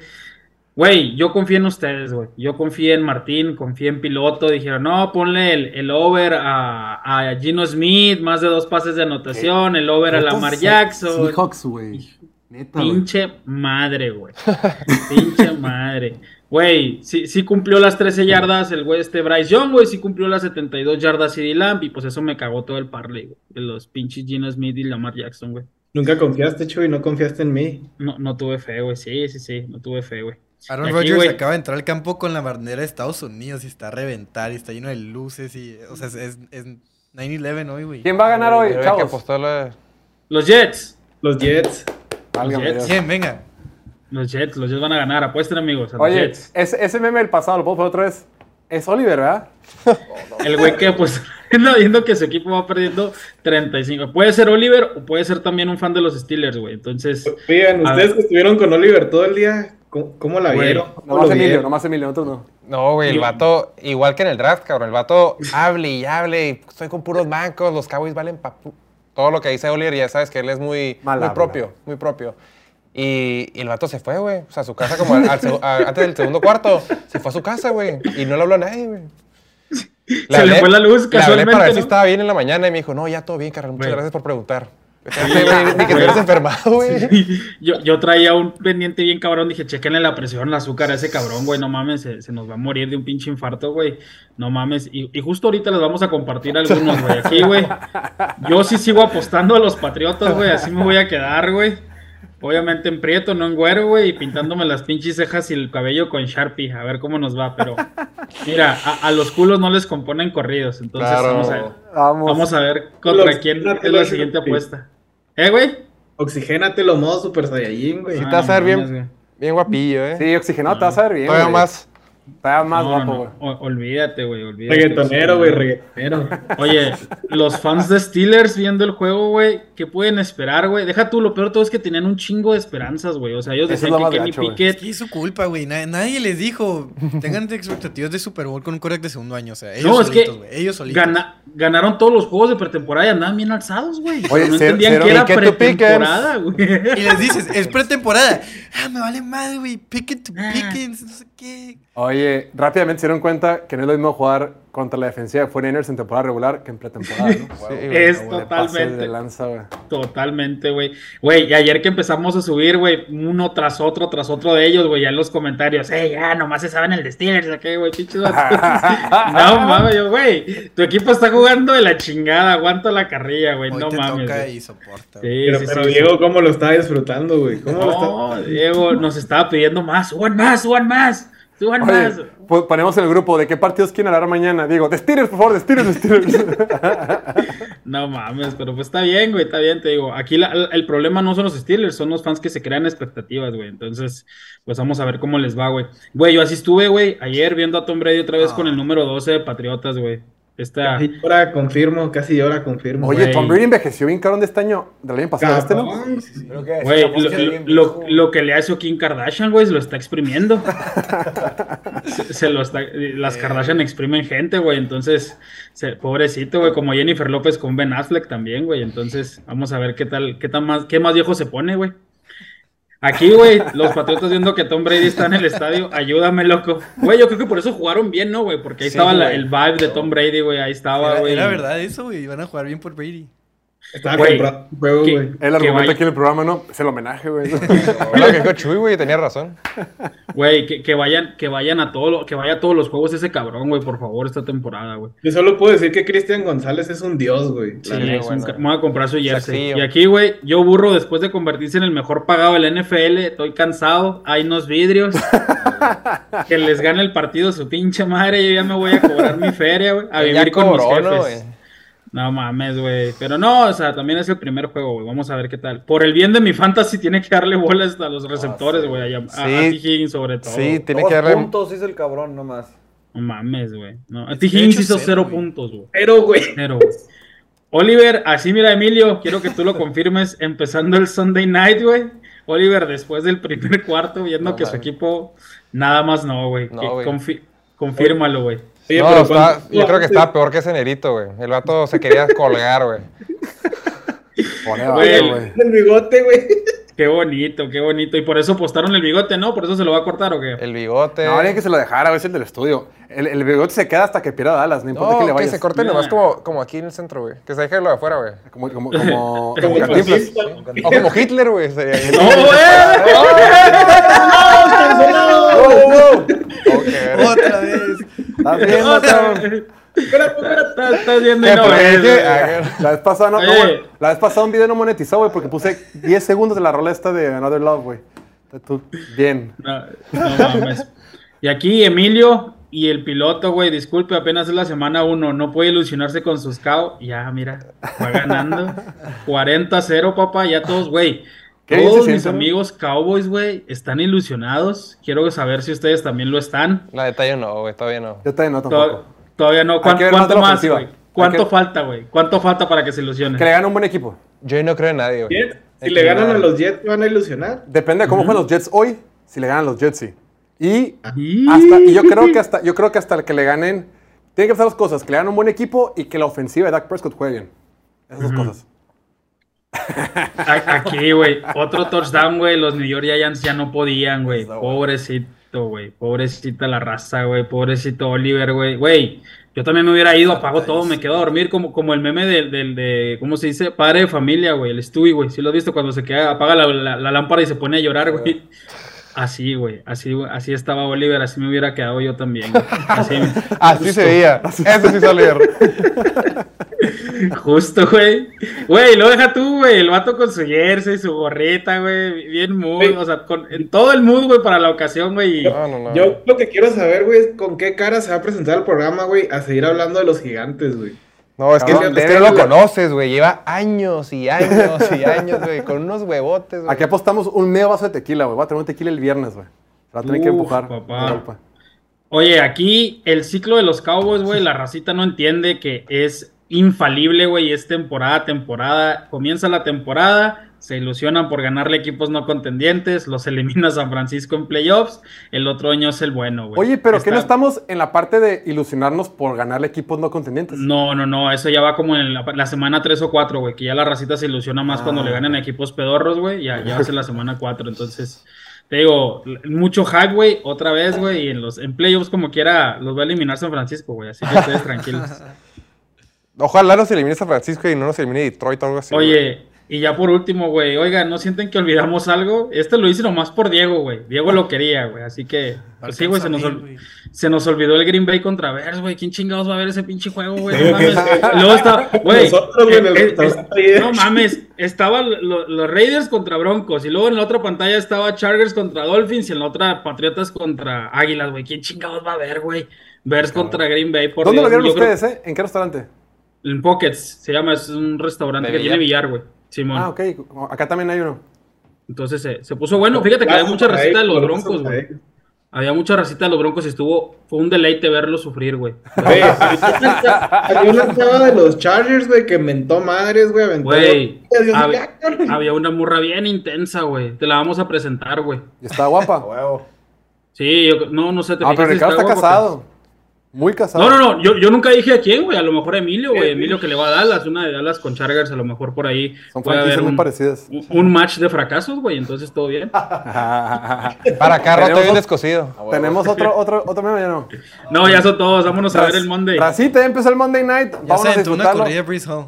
Güey, yo confío en ustedes, güey. Yo confío en Martín, confío en Piloto. Dijeron, no, ponle el, el over a, a Gino Smith, más de dos pases de anotación, el over a Lamar Jackson. Seahawks, güey. Neta, güey. Pinche madre, güey. Pinche madre. Güey, sí, sí cumplió las 13 yardas el güey este Bryce Young, güey. Sí cumplió las 72 yardas CD Lamb. Y pues eso me cagó todo el parlay, güey. De los pinches Gino Smith y Lamar Jackson, güey. Nunca confiaste, Chuy, no confiaste en mí. No, no tuve fe, güey. Sí, sí, sí. No tuve fe, güey. Aaron Aquí, Rodgers güey. acaba de entrar al campo con la bandera de Estados Unidos y está a reventar y está lleno de luces y... O sea, es, es, es 9-11 hoy, güey. ¿Quién va a ganar hoy, que chavos? apostarle- Los Jets. Los Jets. Válgame Jets. ¿Quién? Venga. Los Jets. Los Jets van a ganar. Apuesten, amigos. A los Oye, Jets. ese, ese meme del pasado, lo puedo poner otra vez. Es Oliver, ¿verdad? El güey que pues anda viendo que su equipo va perdiendo 35. Puede ser Oliver o puede ser también un fan de los Steelers, güey. Entonces, Oigan, ustedes que estuvieron con Oliver todo el día, ¿cómo, cómo la Güey, vieron? ¿Cómo Nomás Emilio, vieron? nomás Emilio, nosotros no. No, güey, el vato, igual que en el draft, cabrón, el vato hable y hable, y estoy con puros bancos, los Cowboys valen papu. todo lo que dice Oliver, ya sabes que él es muy, Mal muy habla. propio, muy propio. Y, y el vato se fue, güey. O sea, a su casa como al- al seg- a- antes del segundo cuarto. Se fue a su casa, güey. Y no le habló a nadie, güey. Se le fue la luz Le hablé casualmente, para ver si estaba bien en la mañana y me dijo, no, ya todo bien, carnal. Muchas Güey. gracias por preguntar. Ni que te hubieras enfermado, güey. Yo, yo traía un pendiente bien cabrón, dije, chequenle la presión, el azúcar a ese cabrón, güey, no mames, se, se nos va a morir de un pinche infarto, güey, no mames. Y, y justo ahorita les vamos a compartir algunos, güey, aquí, güey. Yo sí sigo apostando a los Patriotas, güey, así me voy a quedar, güey. Obviamente en prieto, no en güero, güey, y pintándome las pinches cejas y el cabello con Sharpie, a ver cómo nos va, pero mira, a, a los culos no les componen corridos, entonces Claro. vamos a ver. Vamos. Vamos a ver contra Los- quién los- es la siguiente apuesta. ¿Eh, güey? Oxigénate los modos Super Saiyajin, güey. Sí, Ah, te vas a ver no mames, bien, bien guapillo, ¿eh? Sí, oxigenado, te vas a ver bien. Todavía güey. más. Todavía más No, guapo, no, güey. olvídate, güey, olvídate. Reggaetonero, güey, reggaetonero. Oye, los fans de Steelers viendo el juego, güey, ¿qué pueden esperar, güey? Deja tú, lo peor de todo es que tenían un chingo de esperanzas, güey. O sea, ellos Eso decían que Kenny gacho, güey. Es Pickett... que es su culpa, güey. Na- nadie les dijo. Tengan expectativas de Super Bowl con un correct de segundo año. O sea, ellos No, es que güey. Ellos solitos. gana- ganaron todos los juegos de pretemporada y andaban bien alzados, güey. Oye, no entendían que era Pickett to pretemporada, güey. Y les dices, es pretemporada. Ah, me vale madre, güey. Pickett to Ah. Pickens, no sé Oye, rápidamente se dieron cuenta que no es lo mismo jugar contra la defensiva de 49ers en temporada regular que en pretemporada, ¿no? Sí. Es le pases de totalmente. lanza, güey. Totalmente, güey. Güey, y ayer que empezamos a subir, güey, uno tras otro, tras otro de ellos, güey, ya en los comentarios, eh, ya, nomás se saben el de Steelers, ¿qué, güey? Pinches vatos". No mames, yo, güey, tu equipo está jugando de la chingada, aguanta la carrilla, güey, no te mames. toca y soporta. Sí, Pero, sí, pero sí, Diego, ¿cómo lo estaba disfrutando, güey? ¿Cómo lo estaba? No, Diego nos estaba pidiendo más, suban más, suban más, suban más. Oye, po- ponemos en el grupo de qué partidos quieren hablar mañana. Digo, de Steelers, por favor, de Steelers, de Steelers. No mames, pero pues está bien, güey, está bien, te digo. Aquí la- el problema no son los Steelers, son los fans que se crean expectativas, güey. Entonces, pues vamos a ver cómo les va, güey. Güey, yo así estuve, güey, ayer viendo a Tom Brady otra vez con el número 12 de Patriotas, güey. Esta... Casi ahora confirmo, casi ahora confirmo. Oye, Güey. Tom Brady envejeció bien cabrón de este año, del año pasado, este, ¿no? Güey, lo, lo- lo que le hace Kim Kardashian, güey, se lo está exprimiendo. se, se lo está, las Kardashian exprimen gente, güey. Entonces, se- pobrecito, güey, como Jennifer López con Ben Affleck también, güey. Entonces, vamos a ver qué tal, qué tan más, qué más viejo se pone, güey. Aquí, güey, los patriotas viendo que Tom Brady está en el estadio, ayúdame, loco. Güey, yo creo que por eso jugaron bien, ¿no, güey? Porque ahí Sí, estaba la- el vibe de Tom Brady, güey, ahí estaba, Era, güey. era verdad eso, güey. Van a jugar bien por Brady. Estaba Güey, un ¿qué? güey. El Que argumento vaya- aquí en el programa, ¿no? Es el homenaje, güey. Lo que dijo Chuy, güey, tenía razón. Güey, que, que vayan, que vayan a todo que vaya a todos los juegos ese cabrón, güey, por favor, esta temporada, güey. Yo solo puedo decir que Cristian González es un dios, güey. Sí, es un bueno. voy a comprar su jersey. Y aquí, güey, yo burro después de convertirse en el mejor pagado de la NFL, estoy cansado, hay unos vidrios. que les gane el partido su pinche madre, yo ya me voy a cobrar mi feria, güey, a Ya vivir con mis cobró, ¿no, jefes. güey? No mames, güey. Pero no, o sea, también es el primer juego, güey. Vamos a ver qué tal. Por el bien de mi fantasy, tiene que darle bolas a los receptores, güey. a, a- Sí. a T. Higgins sobre todo. Sí, tiene Dos que darle. puntos hizo el cabrón nomás. No mames, güey. No, a T. Higgins hizo cero puntos, güey. Pero, güey. Cero, güey. Oliver, así mira, Emilio, quiero que tú lo confirmes empezando el Sunday night, güey. Oliver, después del primer cuarto, viendo No que su equipo, nada más no, güey. No, Que güey. confi- confírmalo, güey. Oye, no, pero está- ¿cuánto- yo creo que estaba peor que ese nerito, güey. El vato se quería colgar, güey. Güey, güey. El bigote, güey. Qué bonito, qué bonito. Y por eso postaron el bigote, ¿no? Por eso se lo va a cortar, ¿o qué? El bigote. No, alguien que se lo dejara, güey, es el del estudio. El, el bigote se queda hasta que pierda Dallas, no importa No, que le que vayas. se corte nomás como, como aquí en el centro, güey. Que se deje lo de afuera, güey. Como, como, como, como Como. O como Hitler, güey. Sería bien. ¡No, güey. Otra vez. ¿Estás viendo, cabrón? Estás- estás viendo y ¿Qué, no. Ah, La vez pasada, no, no, güey. La vez pasada un video no monetizó, güey, porque puse 10 segundos de la rola esta de Another Love, güey. Tú, bien. No, no mames. Y aquí Emilio y el piloto, güey, disculpe, apenas es la semana uno, no puede ilusionarse con sus KO. Ya, mira, va ganando. 40-0, papá, ya todos, güey. Qué Todos se mis amigos Cowboys, güey, están ilusionados. Quiero saber si ustedes también lo están. La detalle no, güey. Todavía no. Yo también no tampoco. todavía no. Hay ¿Cuán- que ver más ¿Cuánto más, güey? ¿Cuánto que- falta, güey? ¿Cuánto falta para que se ilusionen? Que le gane un buen equipo. Yo no creo en nadie, güey. Si le ganan a los Jets, ¿te van a ilusionar? Depende de cómo juegan los Jets hoy, si le ganan los Jets, sí. Y, Y- hasta, y yo creo que hasta, yo creo que hasta que le ganen, tienen que pasar dos cosas, que le ganen un buen equipo y que la ofensiva de Dak Prescott juegue bien. Esas dos cosas. Aquí, güey. Otro touchdown, güey. Los New York Giants ya no podían, güey. Pobrecito, güey. Pobrecita la raza, güey. Pobrecito Oliver, güey. Güey, yo también me hubiera ido, apago todo, me quedo a dormir como, como el meme del, del- de, ¿cómo se dice? Padre de familia, güey. El Stewie, güey. ¿Sí lo has visto cuando se queda, apaga la, la- la lámpara y se pone a llorar, güey? Así, güey. Así, así estaba Oliver. Así me hubiera quedado yo también, güey. Así, Así se veía. Eso sí salió. Justo, güey. Güey, lo deja tú, güey. El vato con su jersey, su gorrita, güey. Bien mood. O sea, con, en todo el mood, güey, para la ocasión, güey. No, no, no. Yo lo que quiero saber, güey, es con qué cara se va a presentar el programa, güey, a seguir hablando de los gigantes, güey. No, es que, es no debe- lo conoces, güey. Lleva años y años y años, güey. Con unos huevotes, güey. Aquí apostamos un medio vaso de tequila, güey. Voy a tener un tequila el viernes, güey. Va a tener que empujar. papá. Oye, aquí el ciclo de los Cowboys, güey, la racita no entiende que es infalible, güey. Es temporada, a temporada. Comienza la temporada. Se ilusionan por ganarle equipos no contendientes, los elimina San Francisco en playoffs, el otro año es el bueno, güey. Oye, pero ¿qué Está- no estamos en la parte de ilusionarnos por ganarle equipos no contendientes? No, no, no, eso ya va como en la, la semana 3 o 4, güey, que ya la racita se ilusiona más cuando Ah. le ganan a equipos pedorros, güey, ya, ya va a ser la semana 4, entonces, te digo, mucho hype, güey, otra vez, güey, y en los en playoffs como quiera los va a eliminar San Francisco, güey, así que ustedes tranquilos. Ojalá nos elimine San Francisco y no nos elimine Detroit o algo así. güey. Oye, y ya por último, güey, oigan, ¿no sienten que olvidamos algo? Este lo hice nomás por Diego, güey, Diego lo quería, güey, así que, pues sí, güey, se nos, ol- se nos olvidó el Green Bay contra Bears, güey. ¿Quién chingados va a ver ese pinche juego, güey? No mames. Luego está, güey. Nosotros, güey, eh, eh, es- no mames. Estaban lo- los Raiders contra Broncos. Y luego en la otra pantalla estaba Chargers contra Dolphins. Y en la otra Patriotas contra Águilas, güey. ¿Quién chingados va a ver, güey? Bears contra Green Bay. Por ¿Dónde lo vieron yo creo- ustedes, eh? ¿En qué restaurante? En Pockets. Se llama, es un restaurante ¿De que tiene billar? güey. Simón. Ah, ok. Acá también hay uno. Entonces se, se puso bueno. Fíjate que había mucha racita de los Broncos, güey. Había mucha racita de los Broncos y estuvo. Fue un deleite verlos sufrir, güey. Había una chava de los Chargers, güey, que mentó madres, güey, aventó. Güey, había, una morra bien intensa, güey. Te la vamos a presentar, güey. Está guapa. Sí, yo, no, no sé. ¿te Ah, pero Ricardo está guapo? casado. Muy casado. No, no, no. Yo, yo nunca dije a quién, güey. A lo mejor a Emilio, güey. Emilio que le va a Dallas. Una de Dallas con Chargers. A lo mejor por ahí Son franquicias muy un, parecidas. un- un match de fracasos, güey. Entonces todo bien. Para acá roto bien descosido. Tenemos otro, otro, otro meme, ya no. No, ya son todos. Vámonos a ver el Monday. Racita, ya empezó el Monday Night. Ya Vamos se a una corrida Breeze Hall.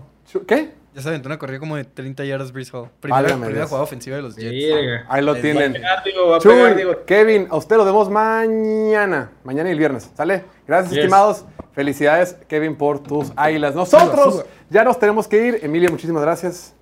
¿Qué? Ya se aventó una corrida como de 30 yardas Breeze Hall. Primera, primera Dios. jugada ofensiva de los Jets. Ahí lo Les tienen. Va a pegar, digo, va a pegar, Chuy, digo. Kevin, a usted lo vemos mañana. Mañana y el viernes. ¿Sale? Gracias, Yes. estimados. Felicidades, Kevin, por tus águilas. Nosotros ya nos tenemos que ir. Emilia, muchísimas gracias.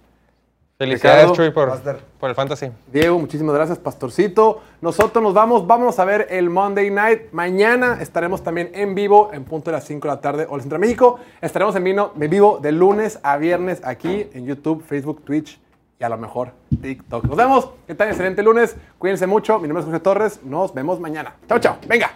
Felicidades, Chuy, por, por el fantasy. Diego, muchísimas gracias, Pastorcito. Nosotros nos vamos, vámonos a ver el Monday Night. Mañana estaremos también en vivo, en punto de las 5 de la tarde, Hola Centro México. Estaremos en, vino, en vivo de lunes a viernes aquí en YouTube, Facebook, Twitch y a lo mejor TikTok. Nos vemos, que tengan excelente lunes. Cuídense mucho. Mi nombre es Jorge Torres. Nos vemos mañana. Chao, chao. Venga.